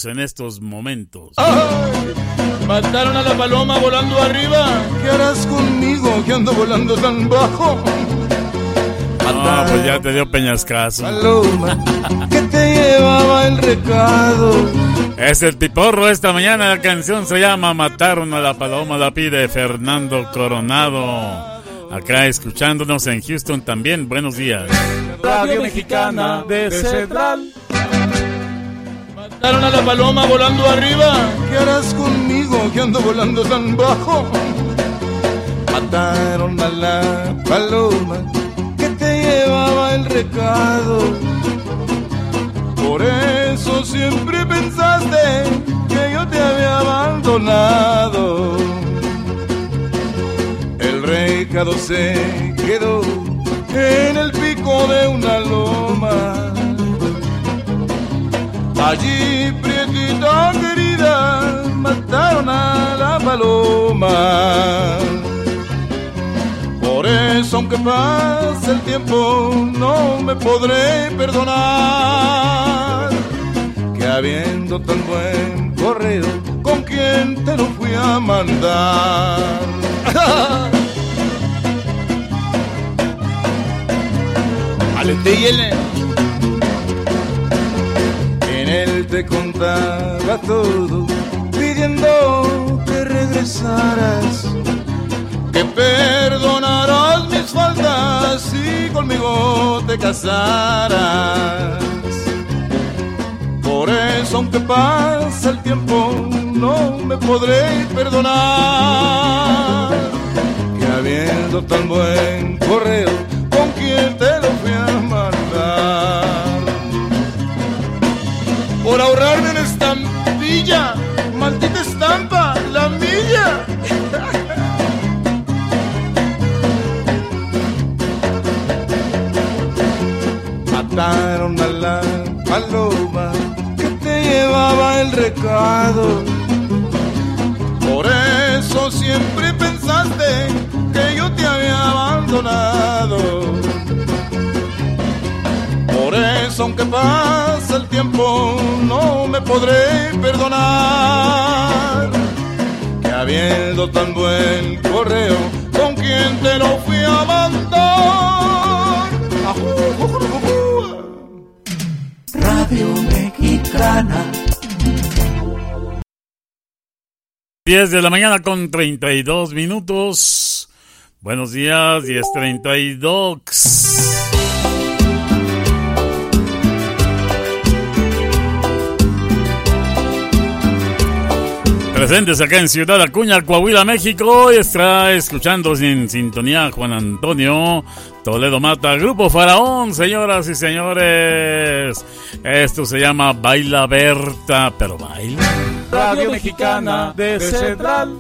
En estos momentos. Mataron a la paloma volando arriba. ¿Qué harás conmigo que ando volando tan bajo? No, pues ya te dio peñascazo. Paloma, que te llevaba el recado. Es el tiporro esta mañana. La canción se llama Mataron a la paloma. La pide Fernando Coronado. Acá escuchándonos en Houston también. Buenos días. Radio Mexicana de Central. Mataron a la paloma volando arriba. ¿Qué harás conmigo que ando volando tan bajo? Mataron a la paloma que te llevaba el recado. Por eso siempre pensaste que yo te había abandonado. El recado se quedó en el pico de una loma. Allí, prietita querida, mataron a la paloma. Por eso, aunque pase el tiempo, no me podré perdonar. Que habiendo tan buen correo, ¿con quién te lo fui a mandar? Aleteyele. Te contaba todo, pidiendo que regresaras, que perdonaras mis faltas y conmigo te casaras. Por eso, aunque pase el tiempo, no me podré perdonar. Que habiendo tan buen correo, Por ahorrarme en estampilla, maldita estampa, la milla. Mataron a la paloma que te llevaba el recado. Por eso siempre pensaste que yo te había abandonado. Aunque pase el tiempo, no me podré perdonar. Que habiendo tan buen correo, ¿con quién te lo fui a mandar? Radio Mexicana. 10 de la mañana con 32 minutos. Buenos días, 10.32. Presentes acá en Ciudad Acuña, Coahuila, México. Y está escuchando en sintonía Juan Antonio Toledo Mata, Grupo Faraón, señoras y señores. Esto se llama Baila Berta, pero baila. Radio Mexicana de Central.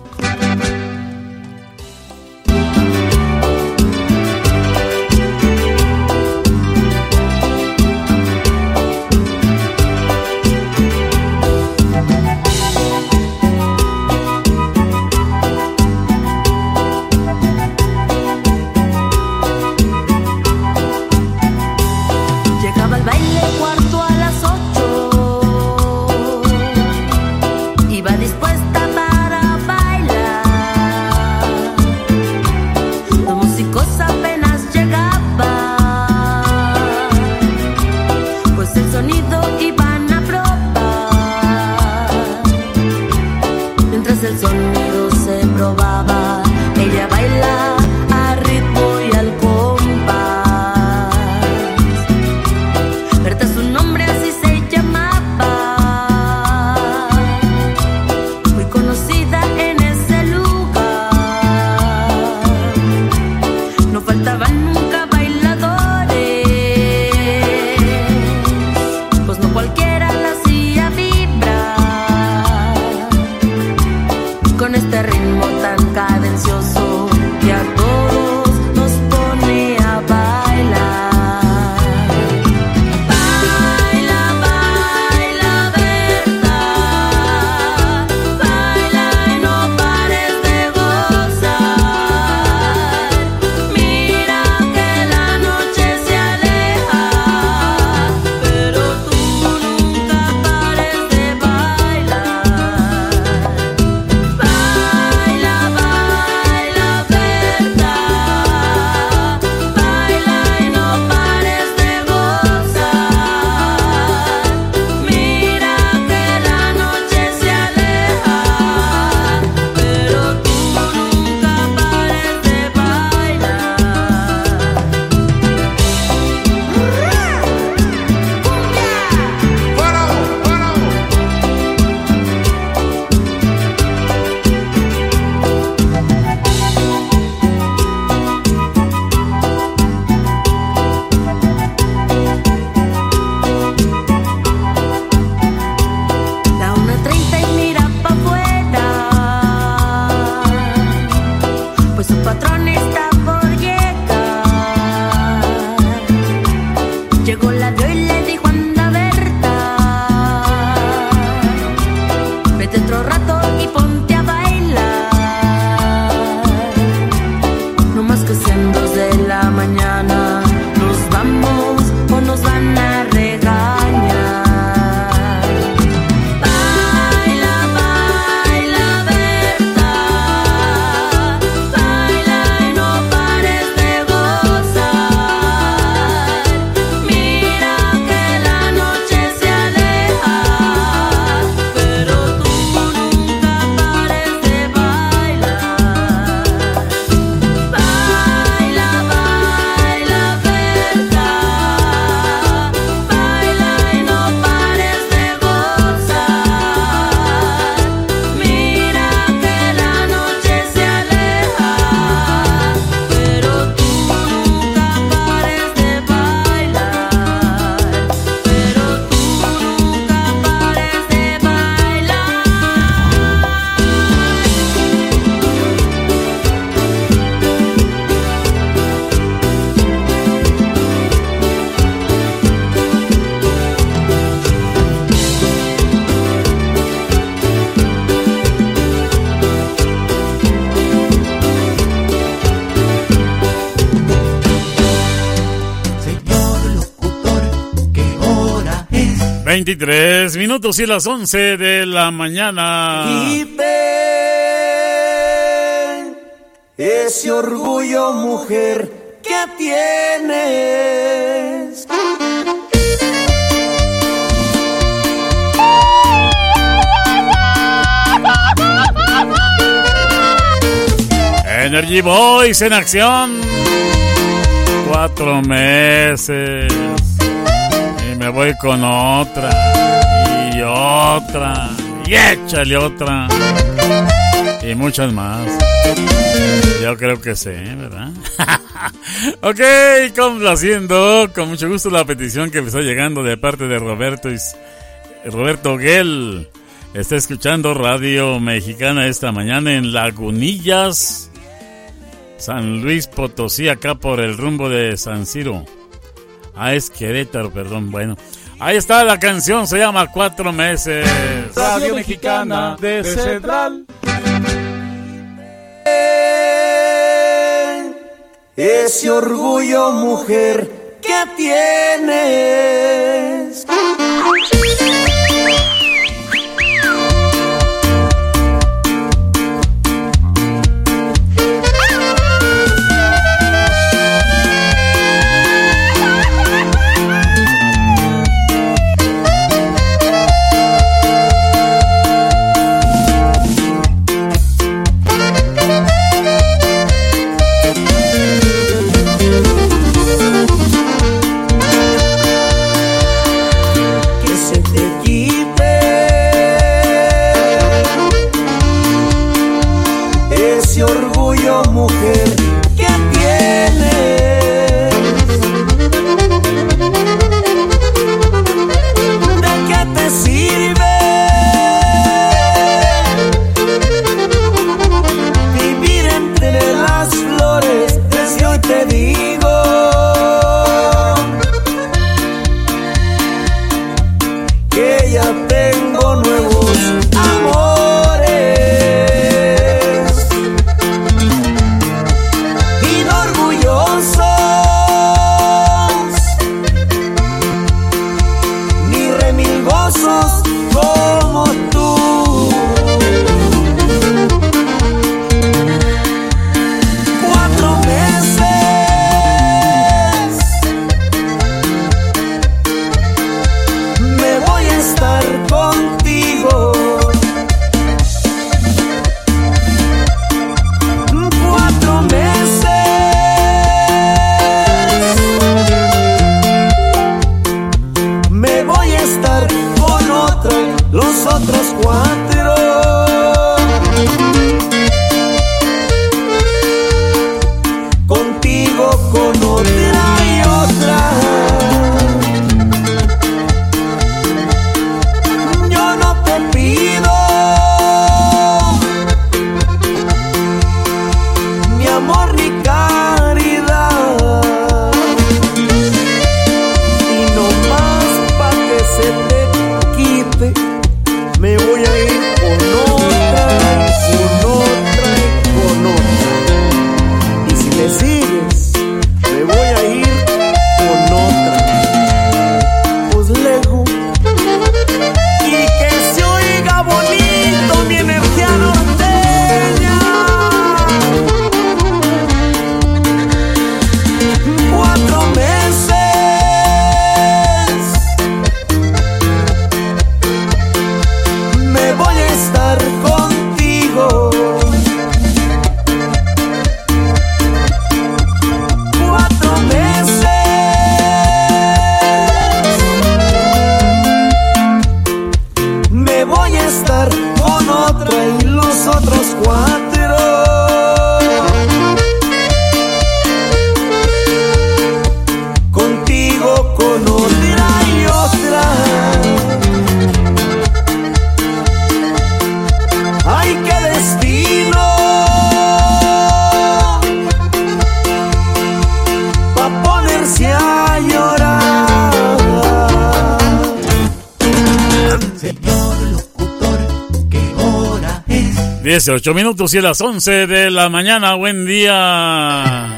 23 minutos y las 11 de la mañana. Quite ese orgullo, mujer, que tienes. Energy Boys en acción. Cuatro meses. Y me voy con otra. Y otra. Y échale otra. Y muchas más. Yo creo que sí, ¿verdad? ok, complaciendo con mucho gusto la petición que me está llegando de parte de Roberto, Is- Roberto Guel. Está escuchando Radio Mexicana esta mañana en Lagunillas, San Luis Potosí, acá por el rumbo de San Ciro. Ah, es Querétaro, perdón. Bueno, ahí está la canción, se llama Cuatro Meses. Radio Mexicana de Central. Ese orgullo, mujer, que tienes. 18 minutos y las 11 de la mañana. Buen día.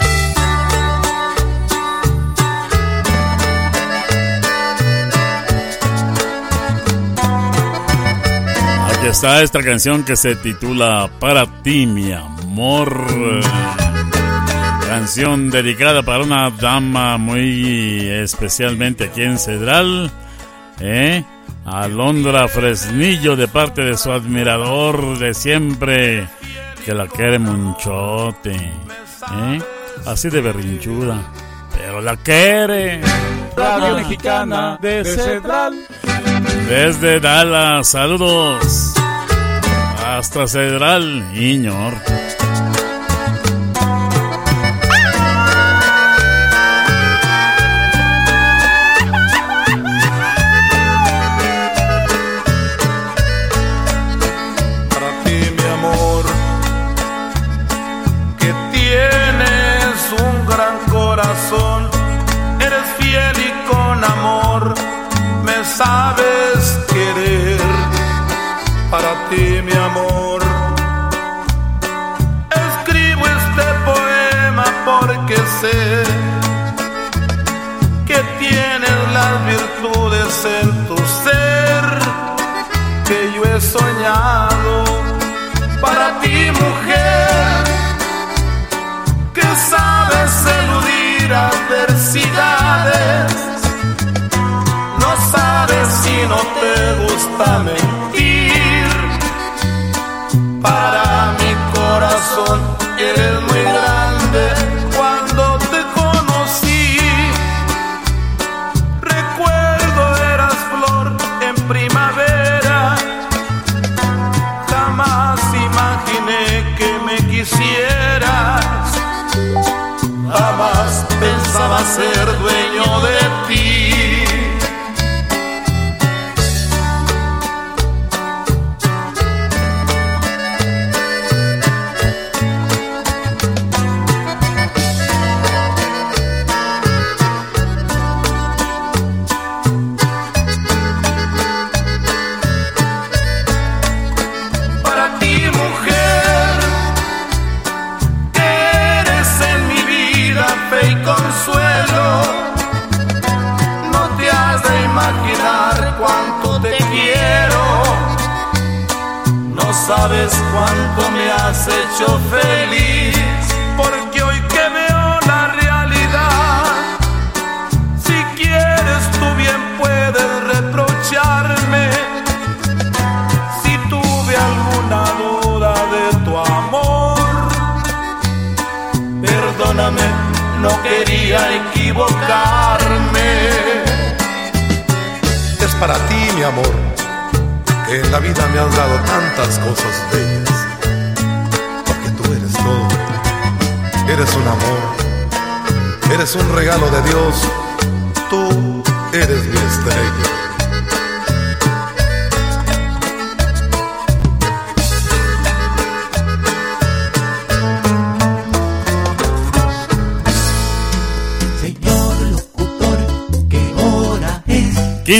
está esta canción que se titula Para ti, mi amor. Canción dedicada para una dama muy especialmente aquí en Cedral. ¿eh? Alondra Fresnillo de parte de su admirador de siempre, que la quiere muchote. ¿eh? Así de berrinchuda, pero la quiere. Radio Mexicana de Cedral. Desde Dallas, saludos. Hasta Cedral, Iñor.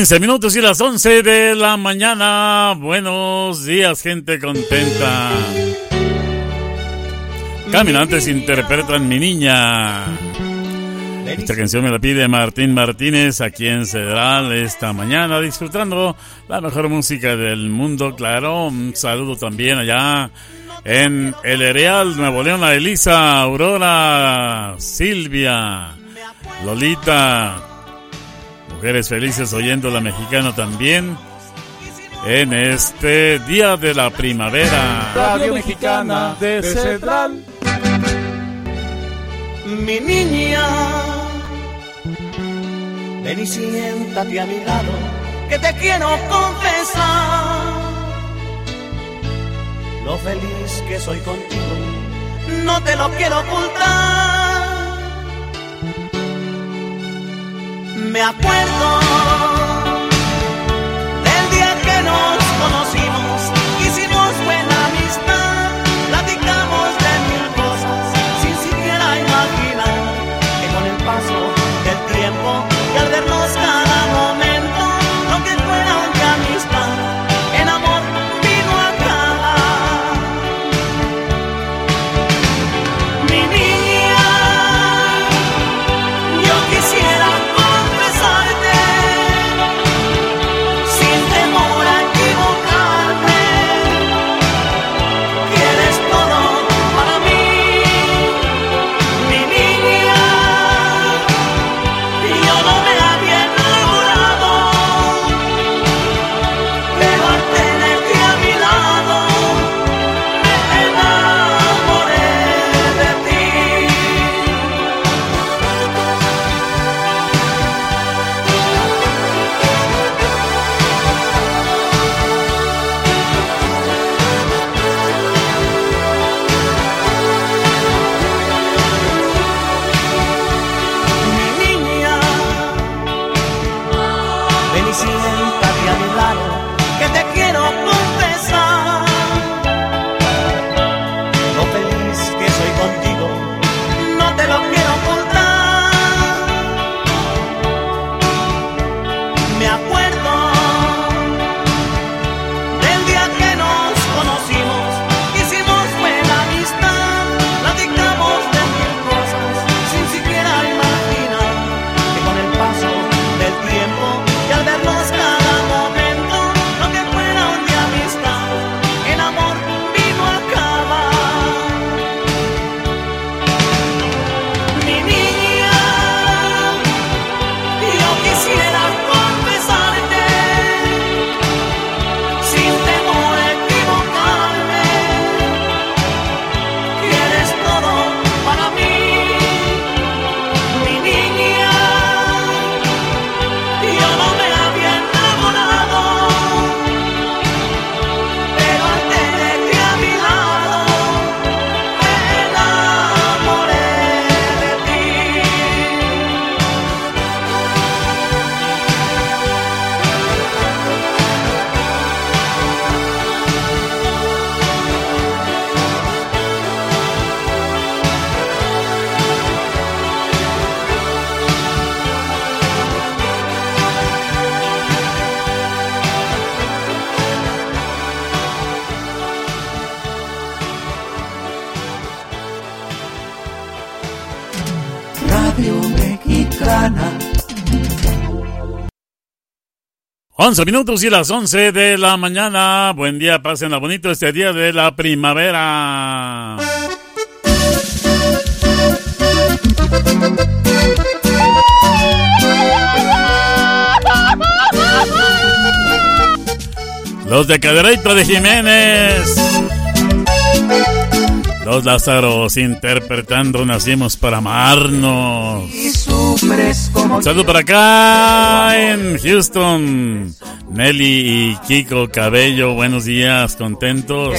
15 minutos y las 11 de la mañana. Buenos días, gente contenta. Caminantes interpretan mi niña. Esta canción me la pide Martín Martínez aquí en Cedral esta mañana, disfrutando la mejor música del mundo, claro. Un saludo también allá en El Ereal, Nuevo León, a Elisa, Aurora, Silvia, Lolita, Mujeres felices oyendo la mexicana también en este día de la primavera. Radio Mexicana de Cedral. Mi niña, ven y siéntate a mi lado, que te quiero confesar lo feliz que soy contigo, no te lo quiero ocultar. Me acuerdo 11 minutos y las 11 de la mañana. Buen día, pásenla bonito este día de la primavera. Los de Cadereito de Jiménez. Los Lázaros interpretando Nacimos para amarnos. Salud para acá en Houston. Nelly y Kiko Cabello, buenos días, contentos.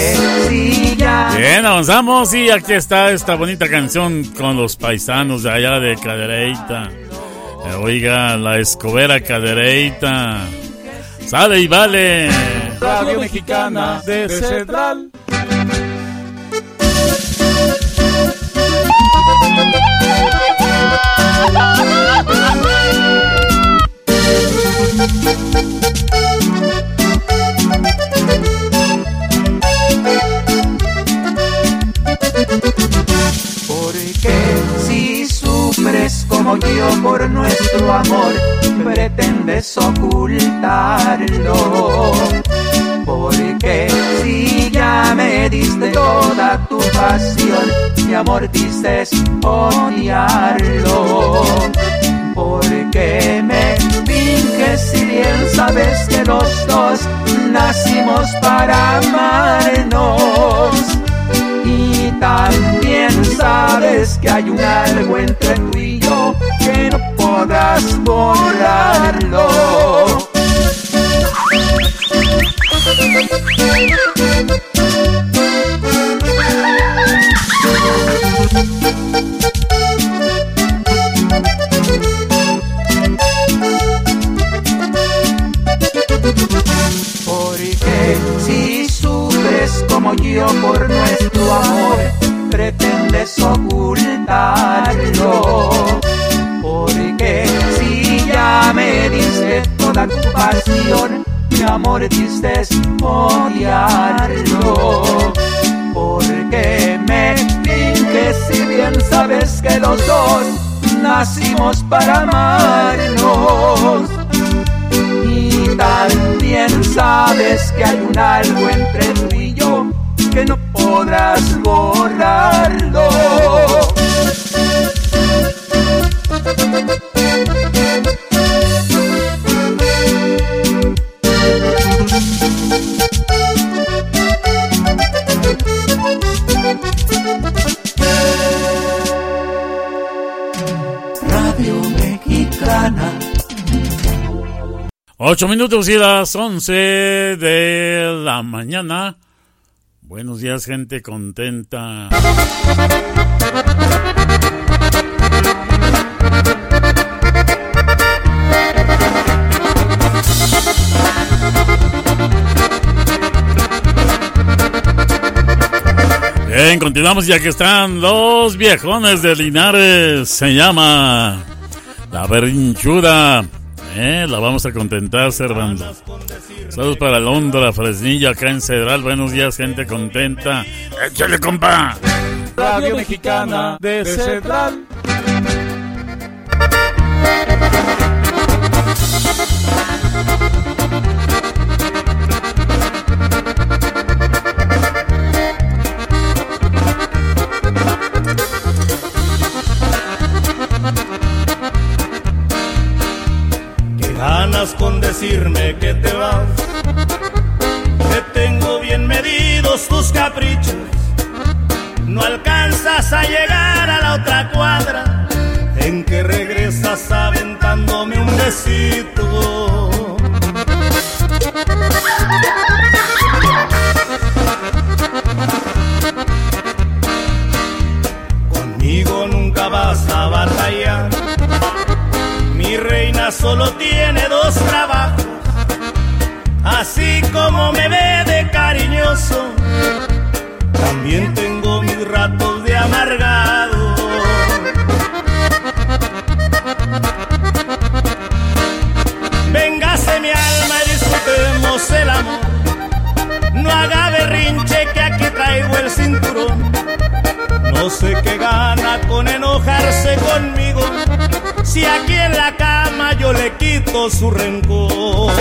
Bien, avanzamos y aquí está esta bonita canción con los paisanos de allá de Cadereita. Eh, Oiga, la escobera Cadereita. Sale y vale. Radio Mexicana de Central. Como yo por nuestro amor, pretendes ocultarlo. Porque si ya me diste toda tu pasión, mi amor dices odiarlo. Porque me finges si bien sabes que los dos nacimos para amarnos. Y también sabes que hay un algo entre tú y yo que no podrás borrarlo. Porque si como yo por nuestro amor, pretendes ocultarlo. Porque si ya me diste toda tu pasión, mi amor dices odiarlo. Porque me finges si bien sabes que los dos nacimos para amarnos. Y también sabes que hay un algo entre tú que no podrás borrarlo. Radio Mexicana. Ocho minutos y las once de la mañana. Buenos días, gente contenta. Bien, continuamos ya que están los viejones de Linares. Se llama La Berrinchuda. Eh, la vamos a contentar, Servando. Saludos para Londra, Fresnillo, acá en Cedral. Buenos días, gente contenta. ¡Échale, compa! Radio Mexicana de Central. Con decirme que te vas. Que tengo bien medidos tus caprichos. No alcanzas a llegar a la otra cuadra. En que regresas aventándome un besito. Conmigo nunca vas a batallar. Mi reina solo tiene dos trabajos. Así como me ve de cariñoso, también tengo mis ratos de amargado. Véngase mi alma y disfrutemos el amor. No haga berrinche que aquí traigo el cinturón. No sé qué gana con enojarse conmigo. Si aquí en la cama yo le quito su rencor.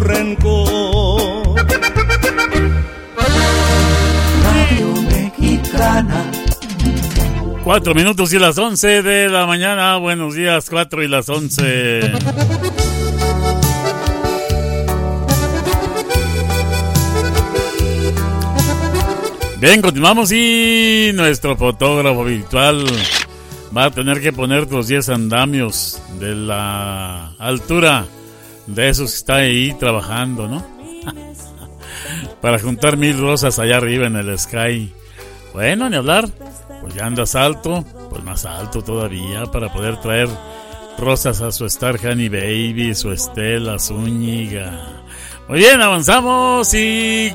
Radio Mexicana. Cuatro minutos y las once de la mañana. Buenos días, cuatro y las once. Bien, continuamos y nuestro fotógrafo virtual va a tener que poner los 10 andamios de la altura de esos que está ahí trabajando, ¿no? Para juntar mil rosas allá arriba en el sky. Bueno, ni hablar. Pues ya andas alto, pues más alto todavía para poder traer rosas a su Star Honey Baby, su Estela, Zúñiga. Muy bien, avanzamos y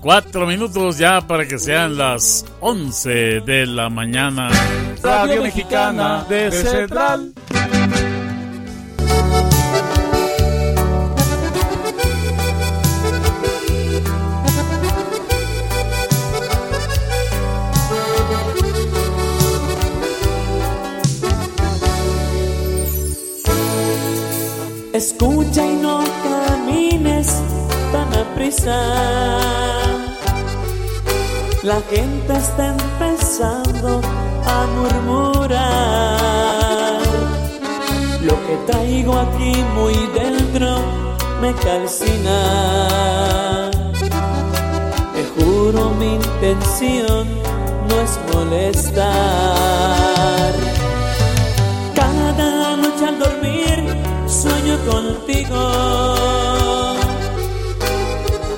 cuatro minutos ya para que sean las 11 de la mañana. Radio Mexicana de Central. Escucha y no camines tan aprisa. La gente está empezando a murmurar. Lo que traigo aquí muy dentro me calcina. Te juro mi intención no es molestar. Contigo.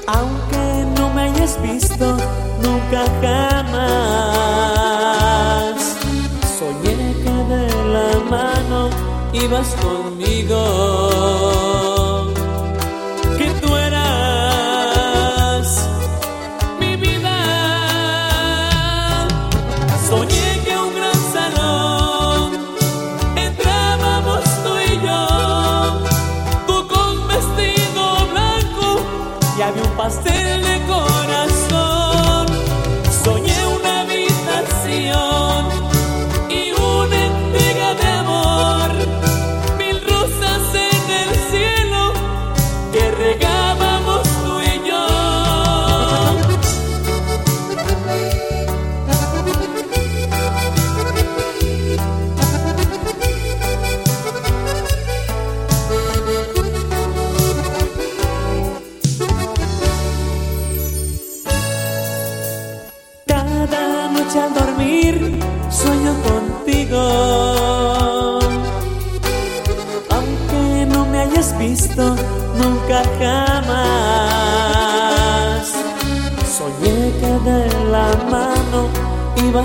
Aunque no me hayas visto nunca jamás. Soñé que de la mano ibas conmigo. Pastel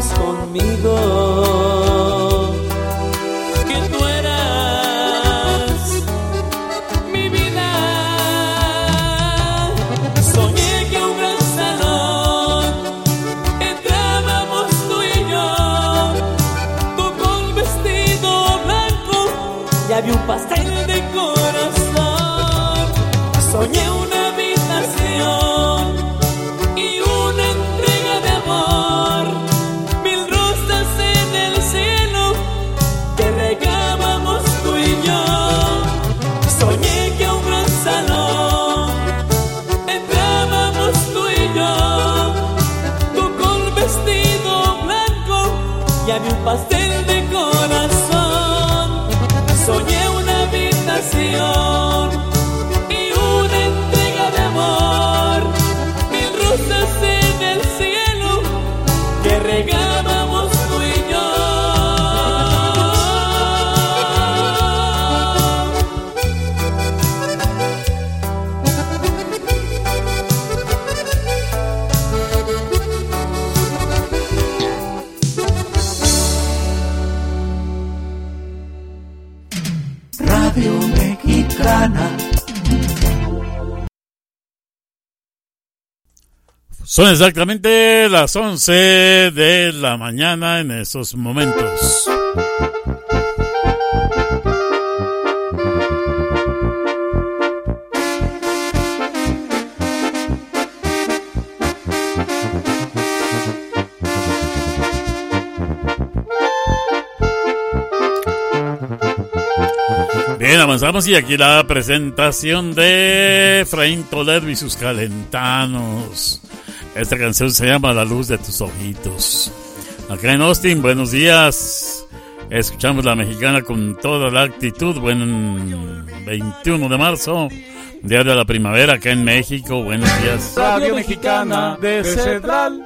conmigo. Son exactamente las 11 de la mañana en estos momentos. Bien, avanzamos y aquí la presentación de Efraín Toledo y sus calentanos. Esta canción se llama La luz de tus ojitos. Acá en Austin, buenos días. Escuchamos la mexicana con toda la actitud. Buen 21 de marzo, día de la primavera acá en México. Buenos días. Radio Mexicana de Central.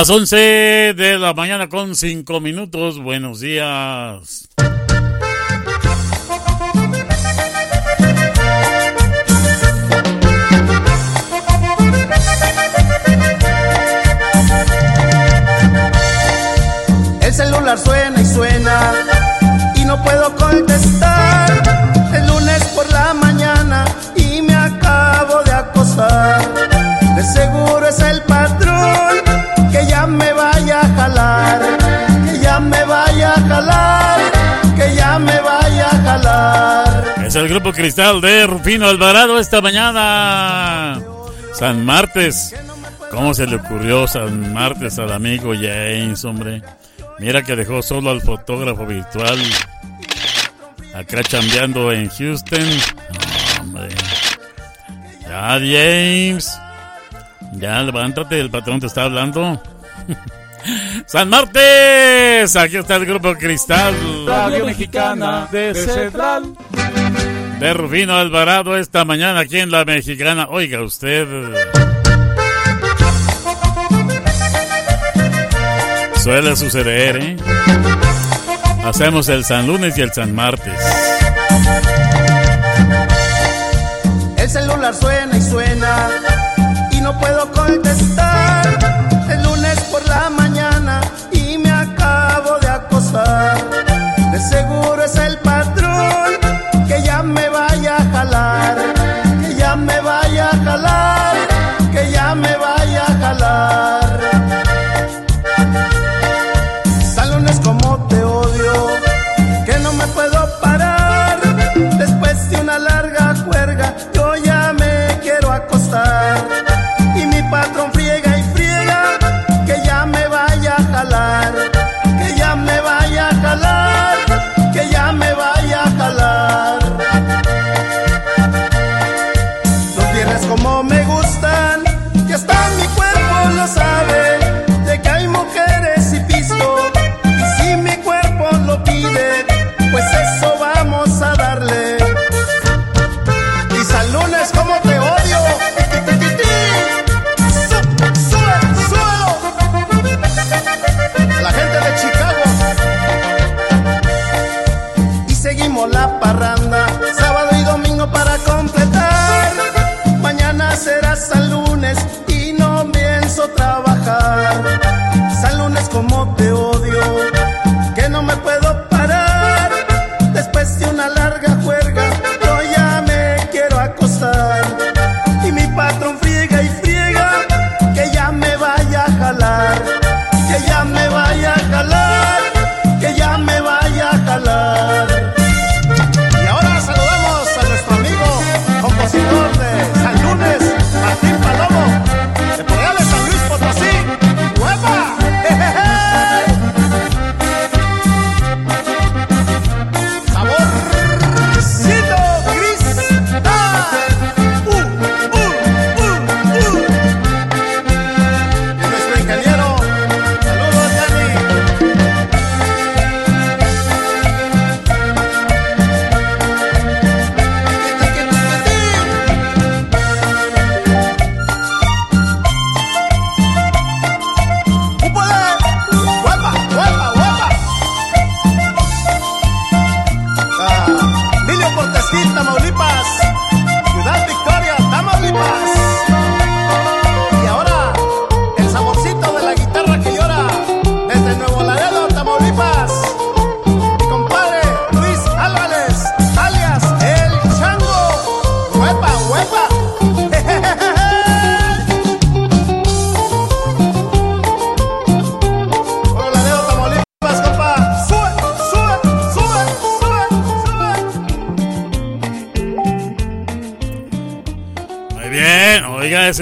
Las 11 de la mañana con 5 minutos. Buenos días. Cristal de Rufino Alvarado esta mañana. San Martes. ¿Cómo se le ocurrió San Martes al amigo James, hombre? Mira que dejó solo al fotógrafo virtual. Acá chambeando en Houston. Oh, hombre. Ya, James. Ya, levántate, el patrón te está hablando. San Martes, aquí está el grupo Cristal. Radio Mexicana de Central. Dervino Alvarado esta mañana aquí en La Mexicana. Oiga usted. Suele suceder, ¿eh? Hacemos el San Lunes y el San Martes.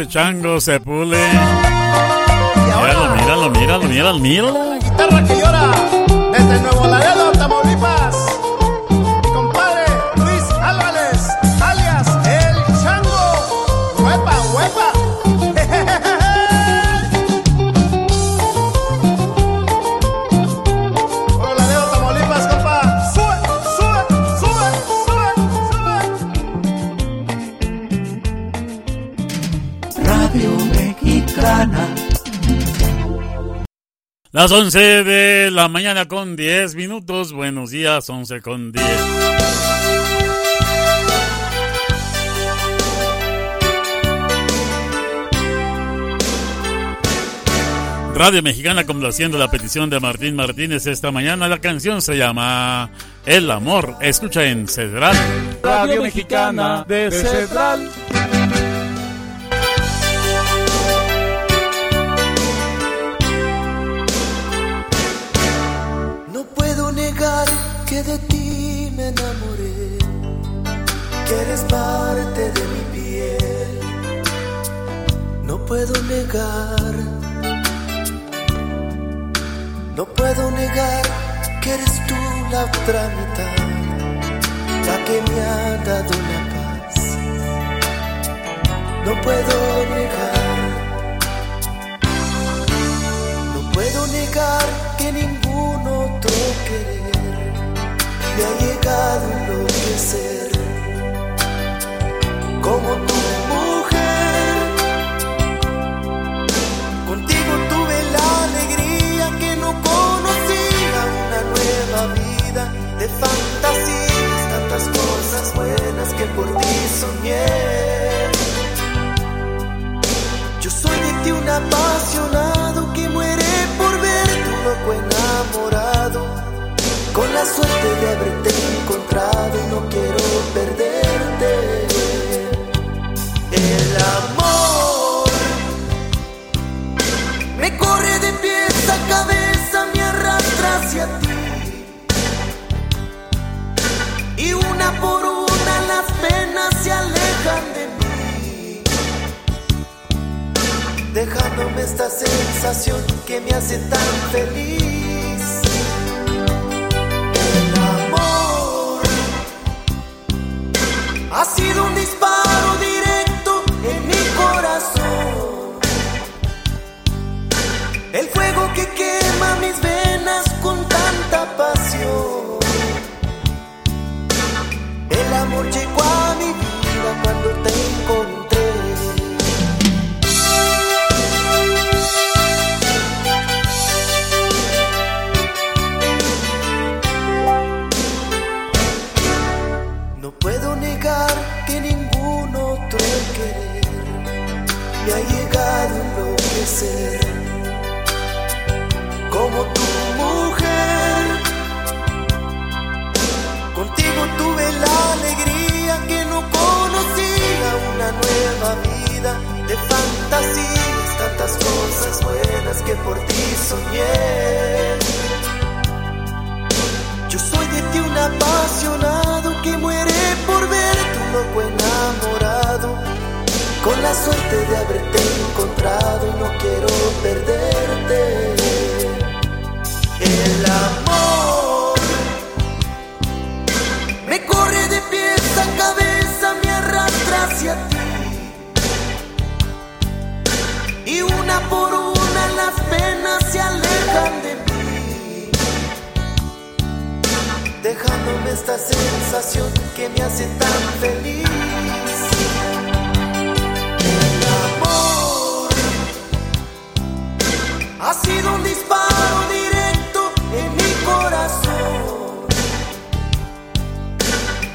chango se pule. Míralo, míralo, míralo, míralo, míralo. Las 11 de la mañana con 10 minutos. Buenos días, 11 con 10. Radio Mexicana complaciendo la petición de Martín Martínez esta mañana. La canción se llama El Amor. Escucha en Cedral. Radio Mexicana de Cedral. Puedo negar, no puedo negar que eres tú la otra mitad, la que me ha dado la paz. No puedo negar, no puedo negar que ningún otro querer me ha llegado a enloquecer como tu mujer. De fantasías, tantas cosas buenas que por ti soñé. Yo soy de ti un apasionado que muere por verte, un loco enamorado, con la suerte de haberte encontrado y no quiero perderte. El amor me corre de pies a cabeza, me arrastra hacia ti. Dejándome esta sensación que me hace tan feliz. El amor ha sido un disparo directo en mi corazón. El fuego que quema mis venas con tanta pasión. El amor llegó a mi vida cuando te encontré. Tantas cosas buenas que por ti soñé. Yo soy de ti un apasionado que muere por verte, un loco enamorado, con la suerte de haberte encontrado y no quiero perderte. El amor me corre de pies a cabeza, las penas se alejan de mí dejándome esta sensación que me hace tan feliz. El amor ha sido un disparo directo en mi corazón.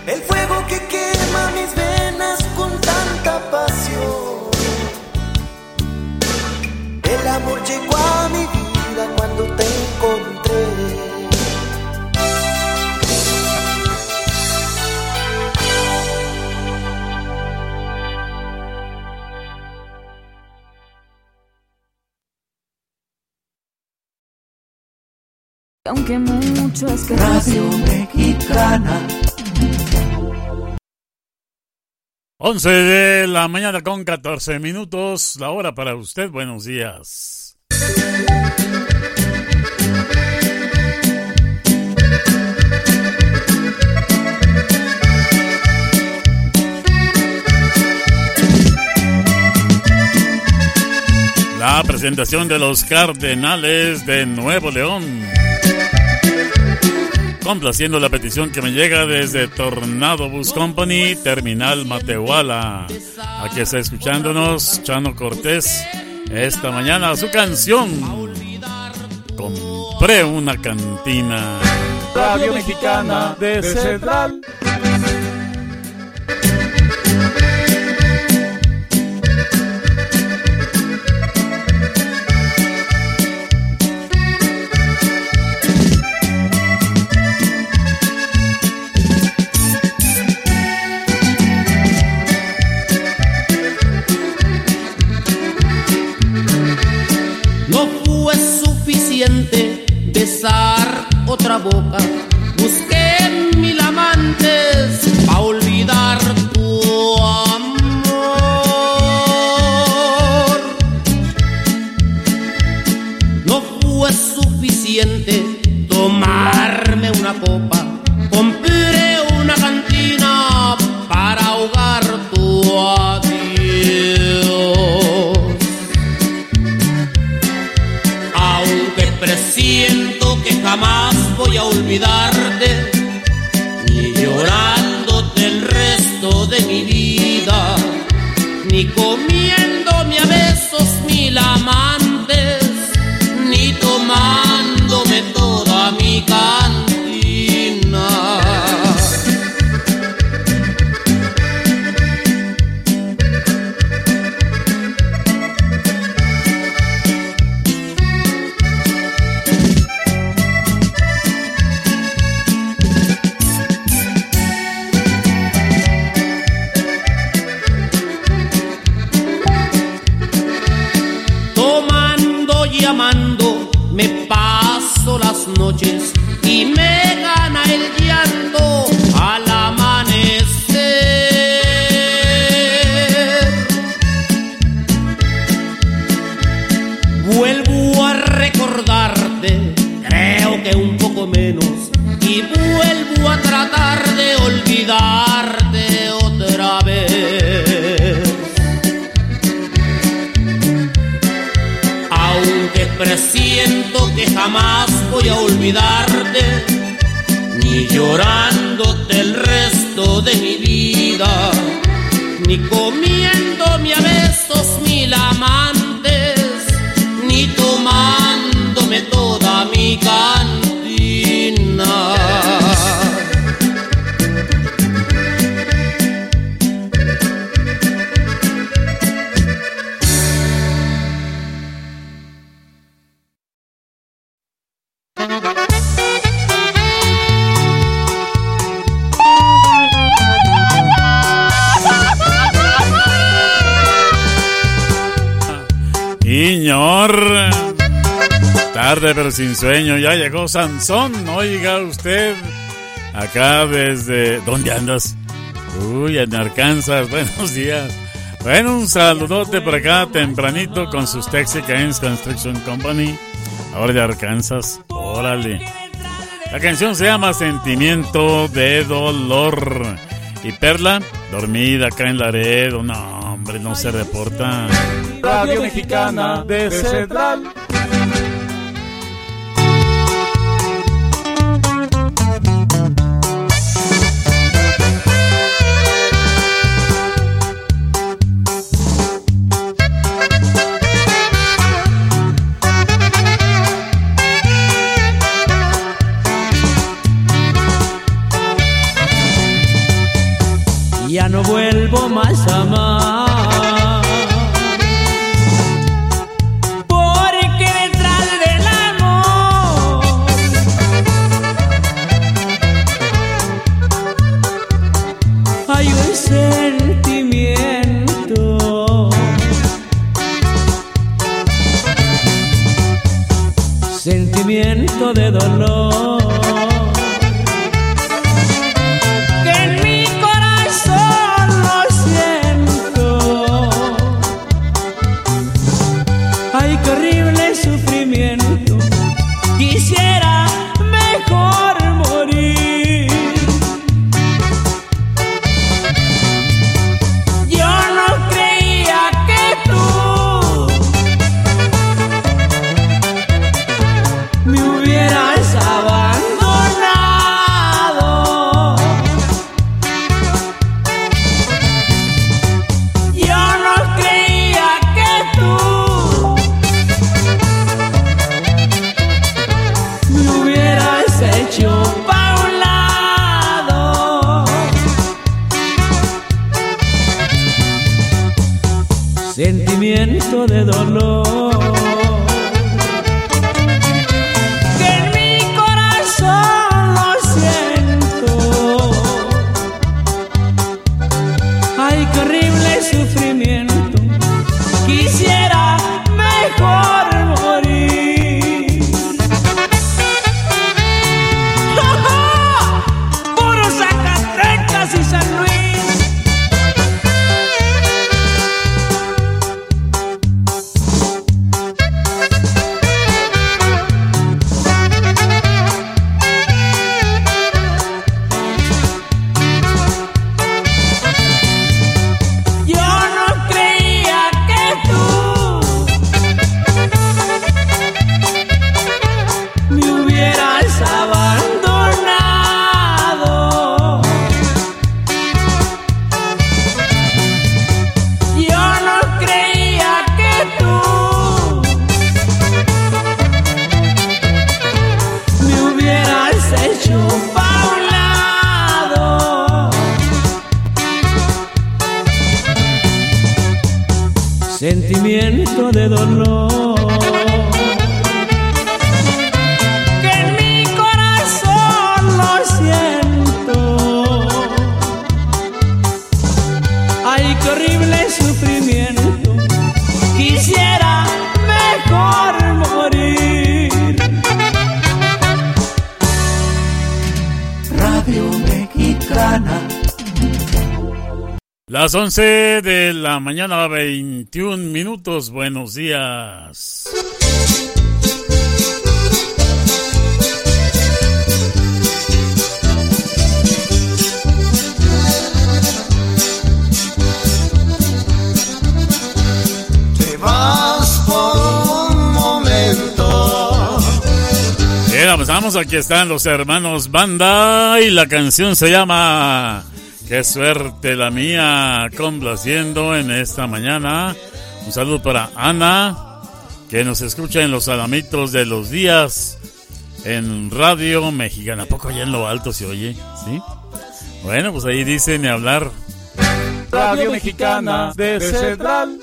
El fuego que quema mis venas con tanta pasión. El amor llegó a mi vida cuando te encontré. Aunque mucho es que Radio Mexicana. 11 de la mañana con 14 minutos, la hora para usted. Buenos días. La presentación de los Cardenales de Nuevo León. Complaciendo la petición que me llega desde Tornado Bus Company, Terminal Matehuala. Aquí está escuchándonos Chano Cortés esta mañana su canción. Compré una cantina. Radio Mexicana de Central. Besar otra boca. Busqué mil amantes comiéndome a besos mil amantes, ni tomándome toda mi cantina. Que jamás voy a olvidarte, ni llorándote el resto de mi vida, ni comiéndome a besos mil amantes, sin sueño, ya llegó Sansón. Oiga usted. Acá desde... ¿Dónde andas? Uy, en Arkansas. Buenos días. Bueno, un saludote por acá tempranito con sus Texicans Construction Company. Ahora de Arkansas. Órale. La canción se llama Sentimiento de Dolor. Y Perla, dormida acá en Laredo. No, hombre, no se reporta. Radio Mexicana de Central. Las 11 de la mañana, 21 minutos. Buenos días. Te vas por un momento. Bien, avanzamos. Aquí están los hermanos Banda y la canción se llama Qué suerte la mía, complaciendo en esta mañana. Un saludo para Ana, que nos escucha en los alamitos de los días en Radio Mexicana. ¿A poco allá en lo alto se oye? ¿Sí? Bueno, pues ahí dice ni hablar. Radio Mexicana de Central.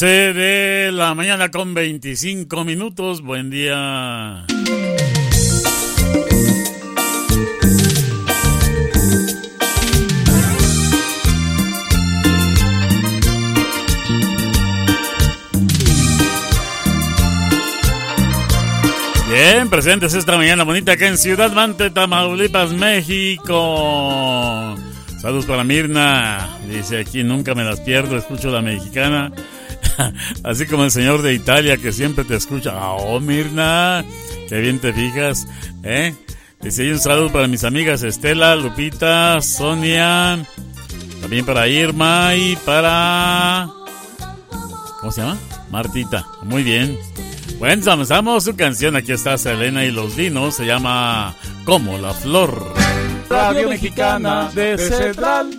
11 de la mañana con 25 minutos. Buen día. Bien, presentes esta mañana bonita acá en Ciudad Mante, Tamaulipas, México. Saludos para Mirna. Dice aquí, nunca me las pierdo, escucho la mexicana. Así como el señor de Italia que siempre te escucha. Oh, Mirna, qué bien te fijas, ¿eh? Dice un saludo para mis amigas Estela, Lupita, Sonia, también para Irma y para... ¿Cómo se llama? Martita. Muy bien. Bueno, comenzamos su canción. Aquí está Selena y los Dinos. Se llama Como la Flor. Radio Mexicana de Central.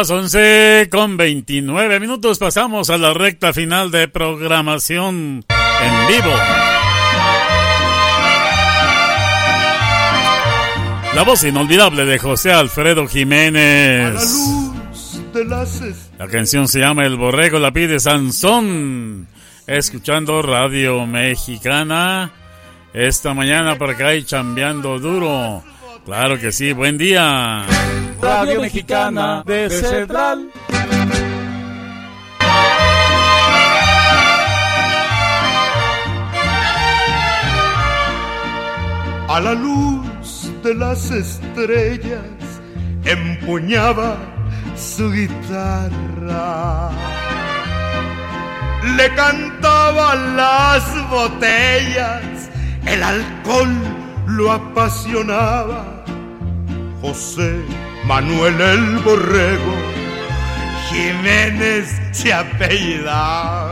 Las 11 con 29 minutos pasamos a la recta final de programación en vivo. La voz inolvidable de José Alfredo Jiménez. de las est- La canción se llama El Borrego, la pide Sansón. Escuchando Radio Mexicana esta mañana por acá y chambeando duro. Claro que sí, buen día. Radio Mexicana de Central. a la luz de las estrellas empuñaba su guitarra. Le cantaba las botellas, el alcohol lo apasionaba. José Manuel el Borrego, Jiménez se apellidaba.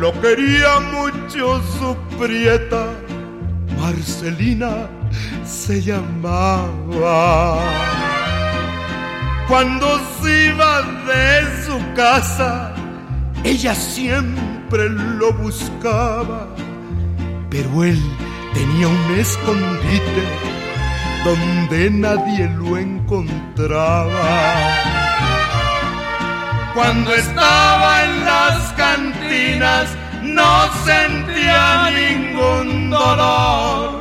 Lo quería mucho su prieta, Marcelina se llamaba. Cuando se iba de su casa, ella siempre lo buscaba, pero él tenía un escondite donde nadie lo encontraba. Cuando estaba en las cantinas no sentía ningún dolor.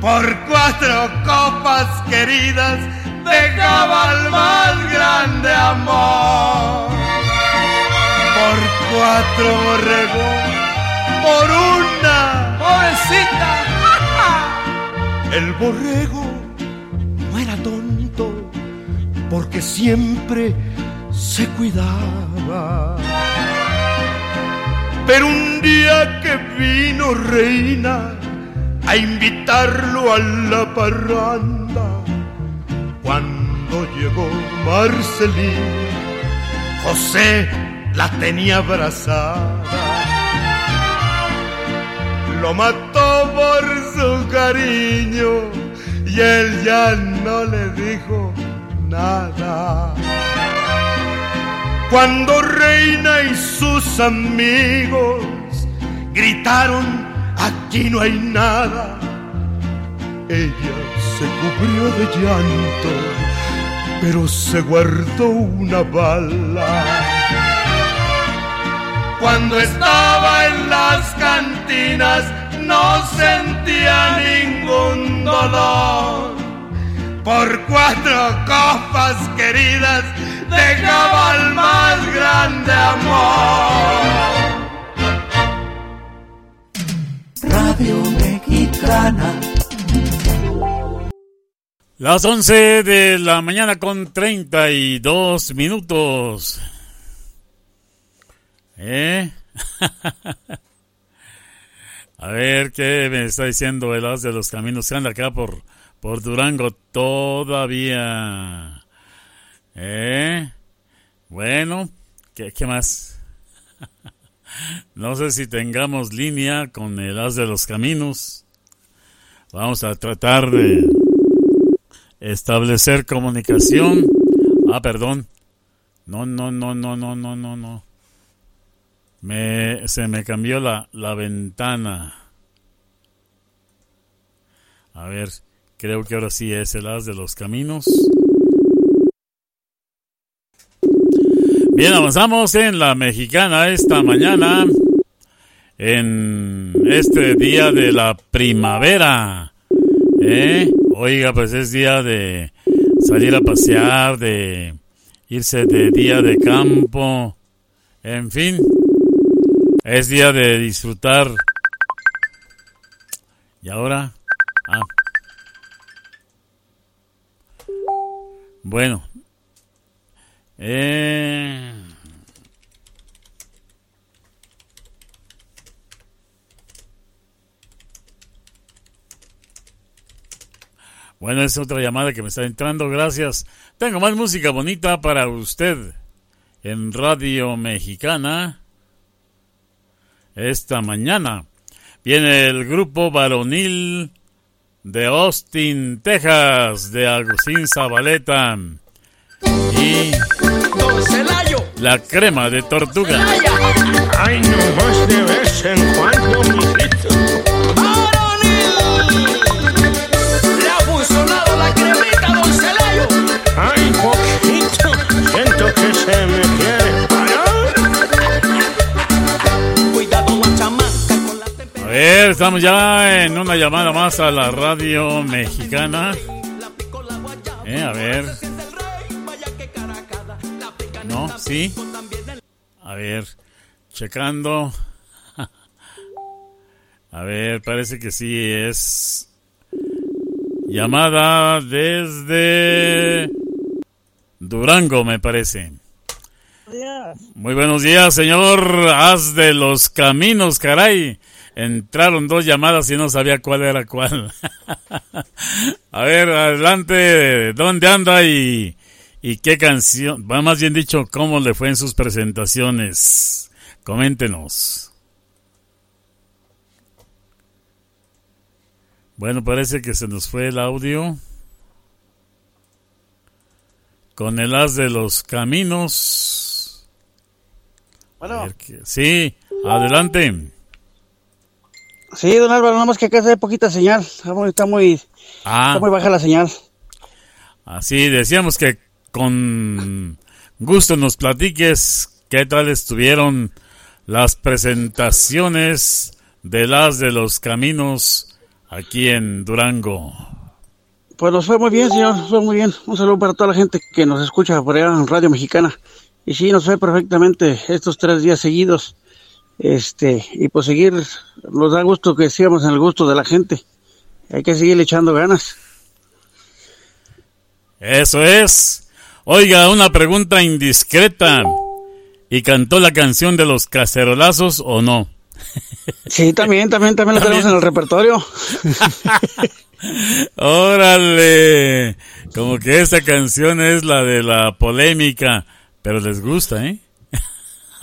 Por cuatro copas queridas dejaba el más grande amor. Por cuatro borregos, por una pobrecita. El borrego no era tonto porque siempre se cuidaba. Pero un día que vino reina a invitarlo a la parranda, cuando llegó Marcelina, José la tenía abrazada. Lo mató por su cariño y él ya no le dijo nada. Cuando Reina y sus amigos gritaron, aquí no hay nada, ella se cubrió de llanto, pero se guardó una bala. Cuando estaba en las cantinas no sentía ningún dolor. Por cuatro copas queridas dejaba el más grande amor. Radio Mexicana. Las 11 de la mañana con 32 minutos. ¿Eh? A ver qué me está diciendo el as de los caminos que anda acá por, por Durango todavía. ¿Eh? Bueno, ¿qué, qué más? no sé si tengamos línea con el as de los caminos. Vamos a tratar de establecer comunicación. Ah, perdón. No, no, no, no, no, no, no, no. Me, se me cambió la, la ventana. A ver, creo que ahora sí es el as de los caminos. Bien, avanzamos en la mexicana esta mañana. En este día de la primavera. ¿Eh? Oiga, pues es día de salir a pasear, de irse de día de campo. En fin, es día de disfrutar. ¿Y ahora? Ah. Bueno. Eh... Bueno, es otra llamada que me está entrando. Gracias. Tengo más música bonita para usted en Radio Mexicana esta mañana. Viene el grupo varonil de Austin, Texas, de Agustín Zabaleta. Y la crema de tortuga. Ver, estamos ya en una llamada más a la radio mexicana. Eh, a ver. No, sí. A ver, checando. A ver, parece que sí es llamada desde Durango, me parece. Muy buenos días, señor. Haz de los caminos, caray. Entraron dos llamadas y no sabía cuál era cuál. A ver, adelante. ¿Dónde anda y, y qué canción? Va más bien dicho, ¿cómo le fue en sus presentaciones? Coméntenos. Bueno, parece que se nos fue el audio. Con el as de los caminos. Bueno. Sí, adelante. Sí, don Álvaro, nada más que acá hay poquita señal. Está muy, está muy, Ah. está muy baja la señal. Así decíamos que con, gusto nos platiques qué tal estuvieron las presentaciones de las de los caminos aquí en Durango. Pues nos fue muy bien, señor, nos fue muy bien. Un saludo para toda la gente que nos escucha por allá en Radio Mexicana. Y sí, nos fue perfectamente estos tres días seguidos. Este, y pues seguir, nos da gusto que sigamos en el gusto de la gente. Hay que seguir echando ganas. Eso es. Oiga, una pregunta indiscreta. ¿Y cantó la canción de los cacerolazos o no? Sí, también, también, también la tenemos en el repertorio. Órale. Como que esta canción es la de la polémica, pero les gusta, ¿eh?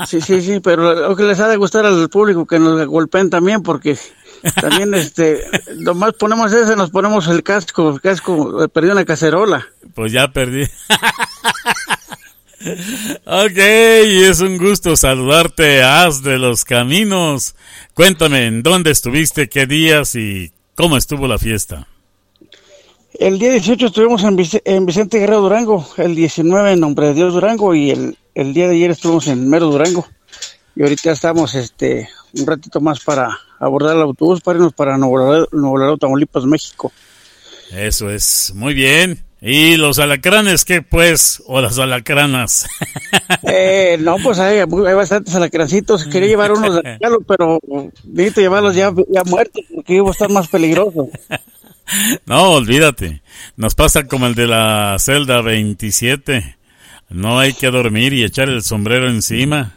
Sí, sí, sí, pero lo que les ha de gustar al público que nos golpeen también, porque también, este, nomás ponemos ese, nos ponemos el casco, el casco, eh, perdió una cacerola. Pues ya perdí. ok, y es un gusto saludarte, Haz de los Caminos. Cuéntame, ¿en dónde estuviste, qué días y cómo estuvo la fiesta? El día 18 estuvimos en, en Vicente Guerrero Durango, el 19 en Nombre de Dios Durango y el, el día de ayer estuvimos en Mero Durango. Y ahorita estamos este un ratito más para abordar el autobús para irnos para Nuevo Tamaulipas, México. Eso es, muy bien. ¿Y los alacranes qué pues? ¿O las alacranas? eh, no, pues hay, hay, bastantes alacrancitos. Quería llevar unos de regalo, pero necesito llevarlos ya, ya muertos porque iba a estar más peligroso. No, olvídate. Nos pasa como el de la celda 27. No hay que dormir y echar el sombrero encima.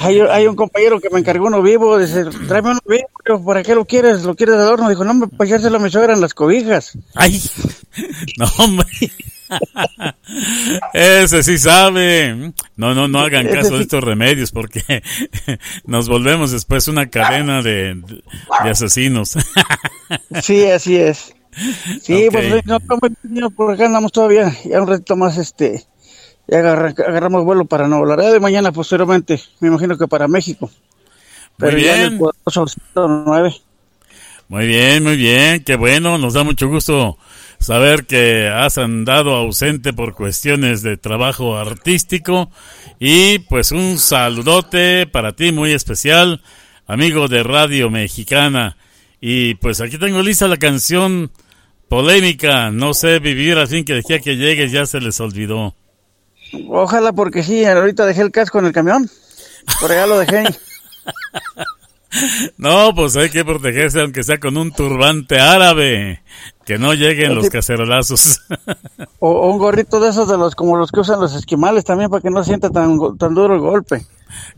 hay, hay, un compañero que me encargó uno vivo, dice, tráeme uno vivo, ¿para qué lo quieres? ¿Lo quieres de adorno? Dijo, no, para echárselo a mi suegra en las cobijas. Ay, no, hombre. Ese sí sabe. No, no, no hagan caso de estos remedios porque nos volvemos después una cadena de, de asesinos. Sí, así es. Sí, okay. pues por acá andamos todavía, ya un ratito más, este, ya agarra, agarramos vuelo para Nuevo Laredo y mañana posteriormente, me imagino que para México. Pero muy bien. Ya Muy bien, muy bien, qué bueno, nos da mucho gusto saber que has andado ausente por cuestiones de trabajo artístico y pues un saludote para ti muy especial, amigo de Radio Mexicana. Y pues aquí tengo lista la canción polémica, no sé vivir así que decía que llegues ya se les olvidó. Ojalá porque sí, ahorita dejé el casco en el camión, por allá lo dejé. No, pues hay que protegerse aunque sea con un turbante árabe, que no lleguen los cacerolazos. O, o, un gorrito de esos de los como los que usan los esquimales también para que no sienta tan, tan duro el golpe.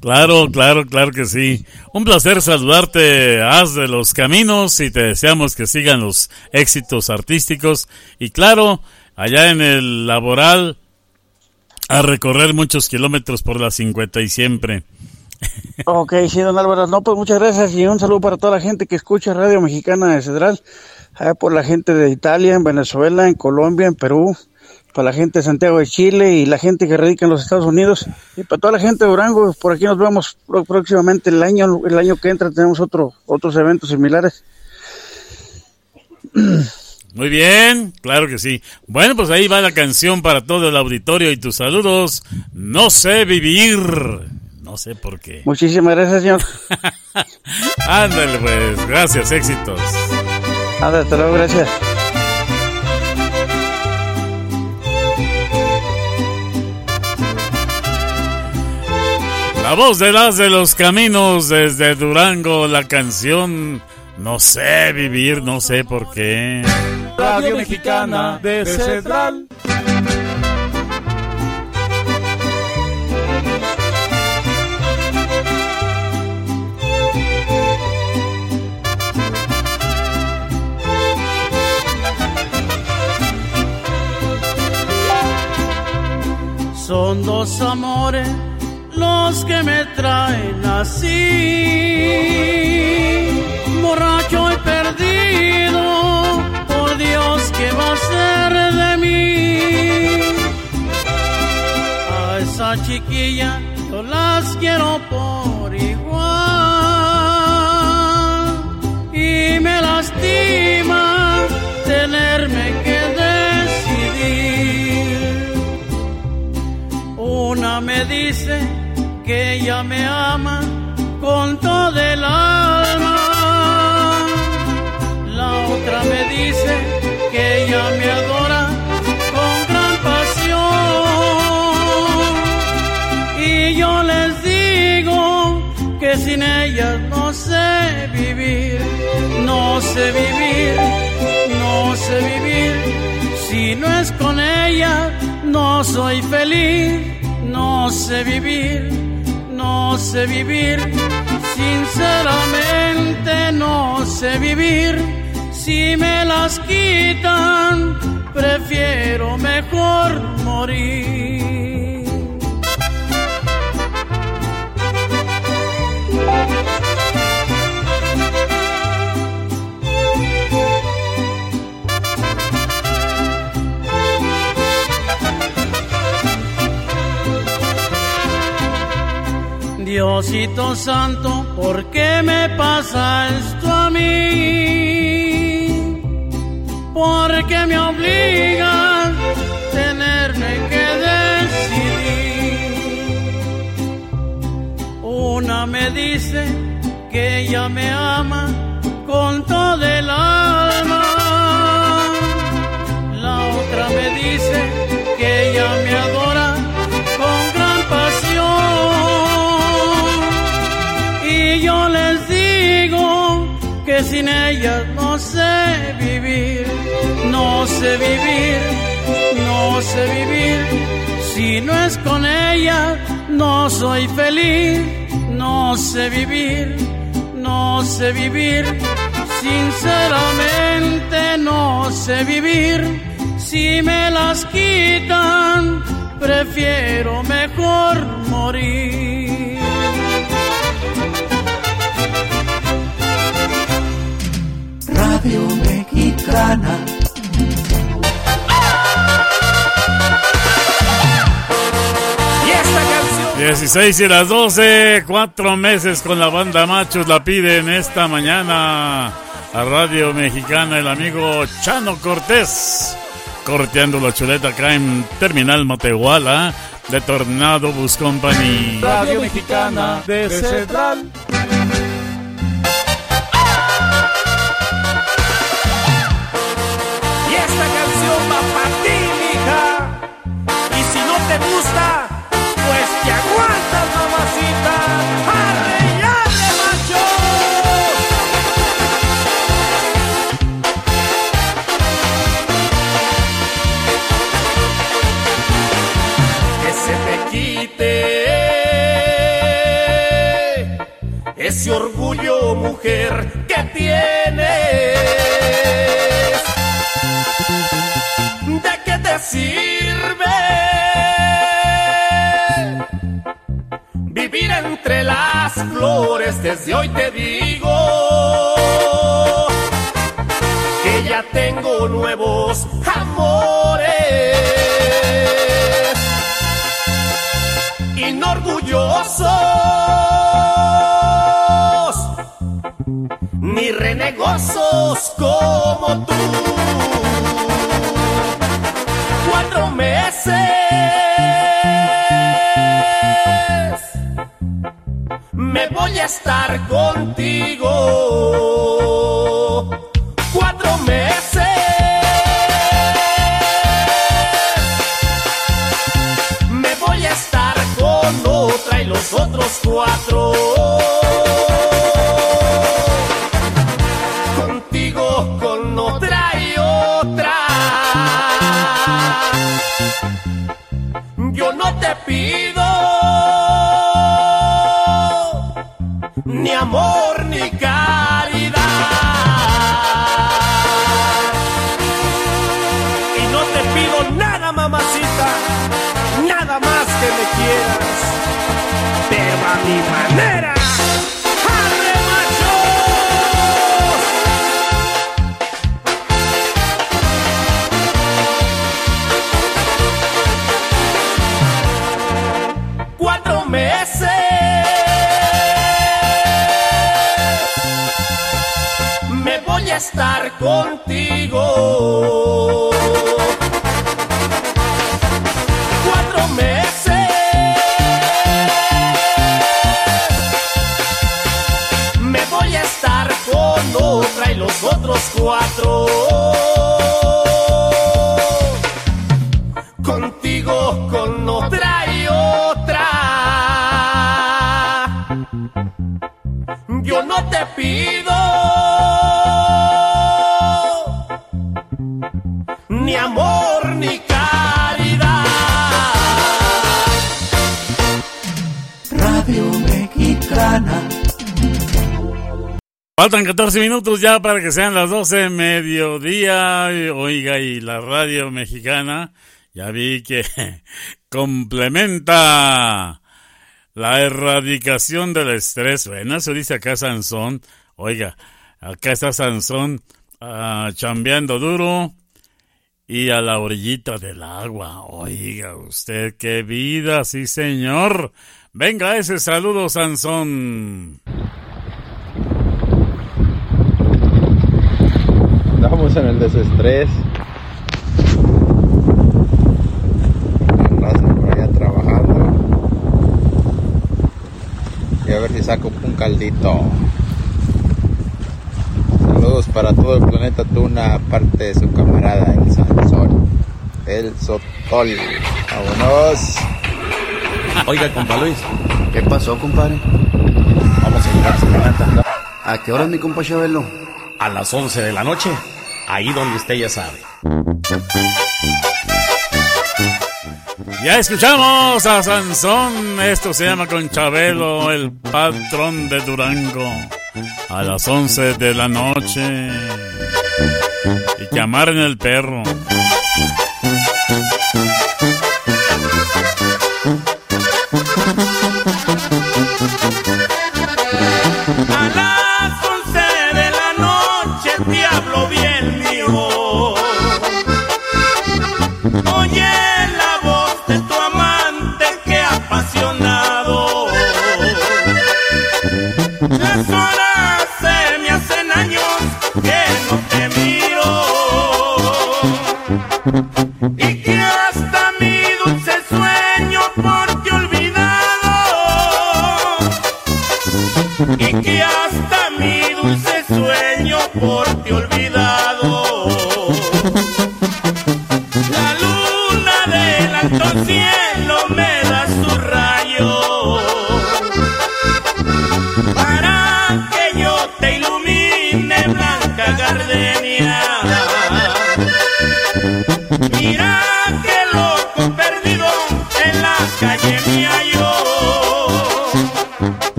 Claro, claro, claro que sí. Un placer saludarte, haz de los caminos y te deseamos que sigan los éxitos artísticos y claro, allá en el laboral a recorrer muchos kilómetros por la 50 y siempre. Ok, sí, don Álvaro. No, pues muchas gracias y un saludo para toda la gente que escucha Radio Mexicana de Cedral, allá por la gente de Italia, en Venezuela, en Colombia, en Perú, para la gente de Santiago de Chile y la gente que radica en los Estados Unidos y para toda la gente de Durango. Por aquí nos vemos próximamente el año, el año que entra tenemos otro, otros eventos similares. Muy bien, claro que sí. Bueno, pues ahí va la canción para todo el auditorio y tus saludos. No sé vivir. No sé por qué. Muchísimas gracias, señor. Ándale, pues. Gracias, éxitos. Ándale, hasta luego, gracias. La voz de las de los caminos desde Durango, la canción No sé vivir, no sé por qué. Radio Mexicana de Central. Son dos amores los que me traen así, borracho y perdido, por Dios, ¿qué va a ser de mí? A esa chiquilla yo las quiero por igual. Y me lastima tenerme que decidir ella me ama con todo el alma. La otra me dice que ella me adora con gran pasión. Y yo les digo que sin ella no sé vivir, no sé vivir, no sé vivir. Si no es con ella, no soy feliz, no sé vivir, no sé vivir. Sinceramente no sé vivir. Si me las quitan, prefiero mejor morir. Diosito Santo, ¿por qué me pasa esto a mí? ¿Por qué me obliga a tenerme que decidir? Una me dice que ella me ama con todo el alma. La otra me dice que ella me adora sin ella no sé vivir, no sé vivir, no sé vivir. Si no es con ella, no soy feliz, no sé vivir, no sé vivir. Sinceramente no sé vivir. Si me las quitan, prefiero mejor morir. Radio Mexicana. Y esta canción 16 y las 12, cuatro meses con la banda Machos la piden esta mañana a Radio Mexicana el amigo Chano Cortés, corteando la chuleta acá en Terminal Matehuala de Tornado Bus Company. Radio Mexicana de Central. Orgullo, mujer, que tienes. ¿De qué te sirve vivir entre las flores? Desde hoy te digo que ya tengo nuevos amores. Inorgullosos renegosos como tú. Cuatro meses me voy a estar contigo. Faltan 14 minutos ya para que sean las 12 mediodía. Oiga, y la radio mexicana, ya vi que complementa la erradicación del estrés. Bueno, eso dice acá Sansón. Oiga, acá está Sansón ah, chambeando duro y a la orillita del agua. Oiga, usted qué vida, sí señor. Venga ese saludo, Sansón. Estamos en el desestrés. Raza por allá trabajando. Y a ver si saco un caldito. Saludos para todo el planeta Tuna, parte de su camarada el Sansón. El Sotol. Vámonos. Oiga, compa Luis. ¿Qué pasó, compadre? Vamos a llegar a. ¿A qué hora, mi compa Chabelo? A las 11 de la noche. Ahí donde usted ya sabe. Ya escuchamos a Sansón. Esto se llama con Chabelo, el patrón de Durango. A las 11 de la noche. Y que el perro.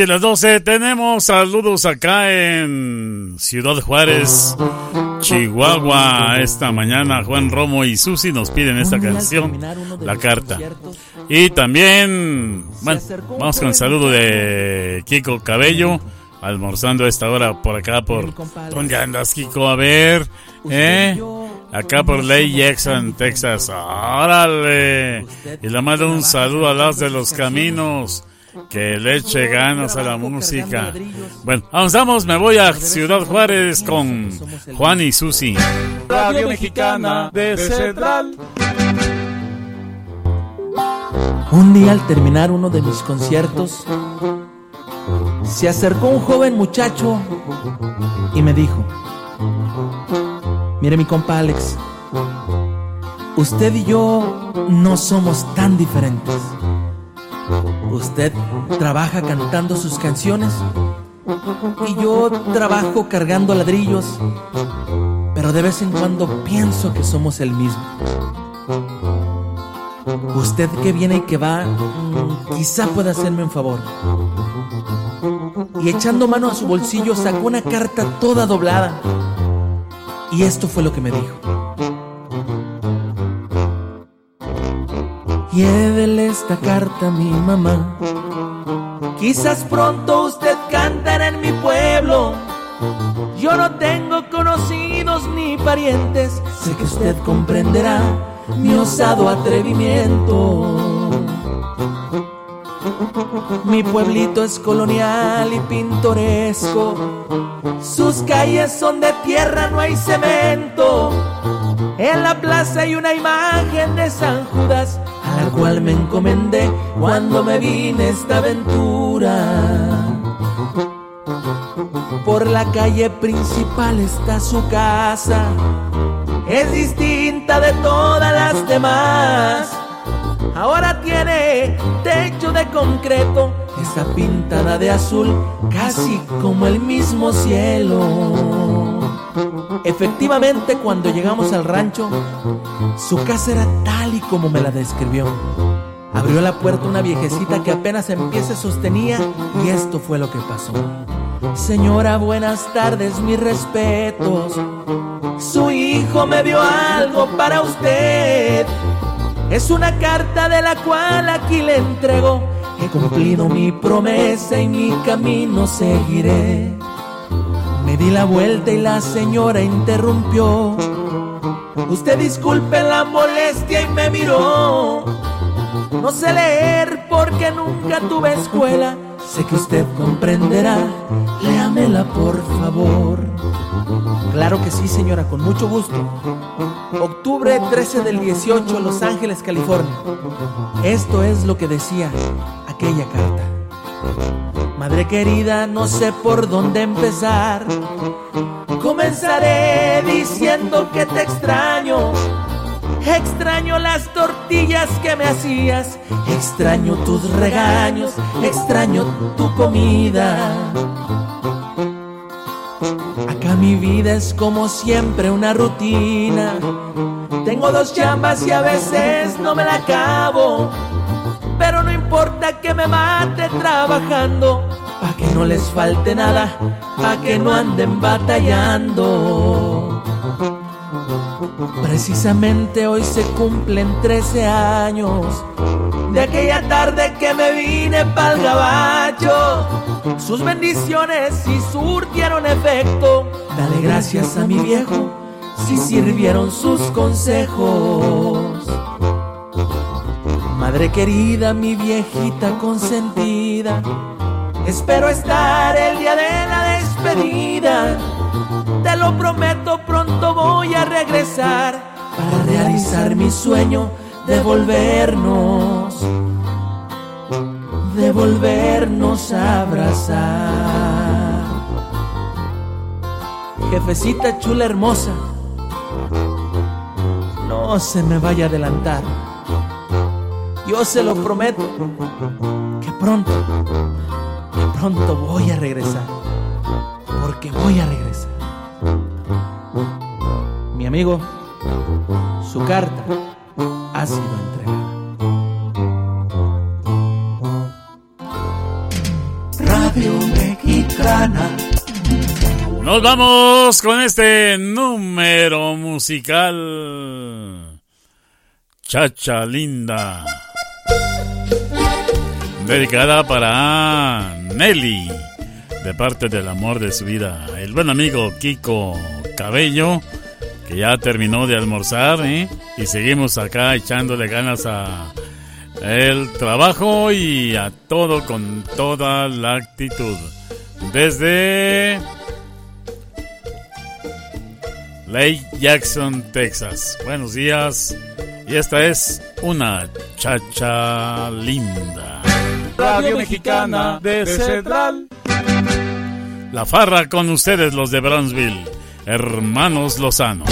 Y a las 12 tenemos saludos acá en Ciudad Juárez, Chihuahua. Esta mañana Juan Romo y Susi nos piden esta canción, La Carta. Y también, bueno, vamos con el saludo de Kiko Cabello, almorzando a esta hora por acá, por... ¿Dónde andas, Kiko? A ver, ¿eh? Acá por Ley Jackson, Texas. ¡Órale! Y le mando un saludo a las de los caminos. Que le eche ganas a la música. Bueno, avanzamos. Me voy a Ciudad Juárez con Juan y Susi. Radio Mexicana de Central. Un día al terminar uno de mis conciertos, se acercó un joven muchacho y me dijo, mire mi compa Alex, usted y yo no somos tan diferentes. Usted trabaja cantando sus canciones Y yo trabajo cargando ladrillos, pero de vez en cuando pienso que somos el mismo. Usted que viene y que va, quizá pueda hacerme un favor. Y echando mano a su bolsillo sacó una carta toda doblada. Y esto fue lo que me dijo. Llévele esta carta a mi mamá. Quizás pronto usted cantará en mi pueblo. Yo no tengo conocidos ni parientes. Sé que usted comprenderá mi osado atrevimiento. Mi pueblito es colonial y pintoresco. Sus calles son de tierra, no hay cemento. En la plaza hay una imagen de San Judas, cual me encomendé cuando me vine esta aventura. Por la calle principal está su casa, es distinta de todas las demás. Ahora tiene techo de concreto, está pintada de azul, casi como el mismo cielo. Efectivamente, cuando llegamos al rancho, su casa era tal y como me la describió. Abrió la puerta una viejecita que apenas en pie se sostenía y esto fue lo que pasó. Señora, buenas tardes, mis respetos. Su hijo me dio algo para usted. Es una carta de la cual aquí le entrego. He cumplido mi promesa y mi camino seguiré. Me di la vuelta y la señora interrumpió. Usted disculpe la molestia y me miró. No sé leer porque nunca tuve escuela. Sé que usted comprenderá. Léamela por favor. Claro que sí, señora, con mucho gusto. Octubre 13 del 18, Los Ángeles, California. Esto es lo que decía aquella carta. Madre querida, no sé por dónde empezar. Comenzaré diciendo que te extraño. Extraño las tortillas que me hacías. Extraño tus regaños. Extraño tu comida. Acá mi vida es como siempre una rutina. Tengo dos chambas y a veces no me la acabo. Pero no importa que me mate trabajando, pa' que no les falte nada, pa' que no anden batallando. Precisamente hoy se cumplen 13 años de aquella tarde que me vine pa'l gabacho. Sus bendiciones sí surtieron efecto. Dale gracias a mi viejo si sirvieron sus consejos. Madre querida, mi viejita consentida, espero estar el día de la despedida. Te lo prometo, pronto voy a regresar para realizar mi sueño de volvernos, de volvernos a abrazar. Jefecita chula hermosa, no se me vaya a adelantar. Yo se lo prometo que pronto, que pronto voy a regresar. Porque voy a regresar. Mi amigo, su carta ha sido entregada. Radio Mexicana. Nos vamos con este número musical. Chacha linda. Dedicada para Nelly, de parte del amor de su vida. El buen amigo Kiko Cabello, que ya terminó de almorzar, ¿eh? Y seguimos acá echándole ganas a el trabajo y a todo con toda la actitud. Desde Lake Jackson, Texas. Buenos días. Y esta es una chacha linda. Radio Mexicana de Central. La farra con ustedes los de Brownsville, hermanos Lozano.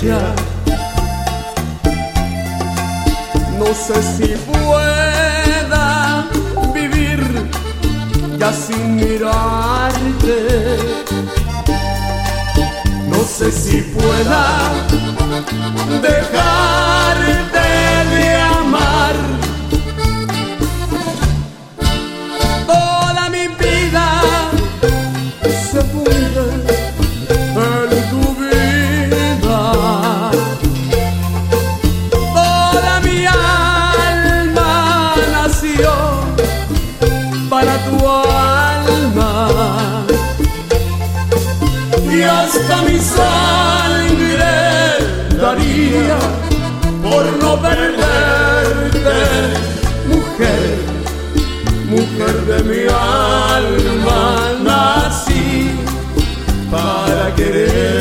No sé si pueda vivir ya sin mirarte. No sé si pueda dejarte mi sangre daría por no perderte, mujer, mujer de mi alma, nací para quererte.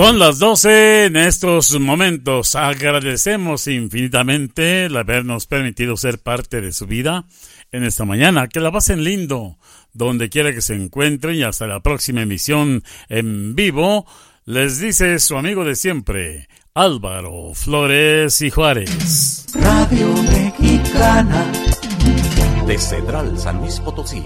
Son las 12 en estos momentos. Agradecemos infinitamente el habernos permitido ser parte de su vida en esta mañana. Que la pasen lindo donde quiera que se encuentren y hasta la próxima emisión en vivo. Les dice su amigo de siempre, Álvaro Flores y Juárez. Radio Mexicana. De Cedral San Luis Potosí.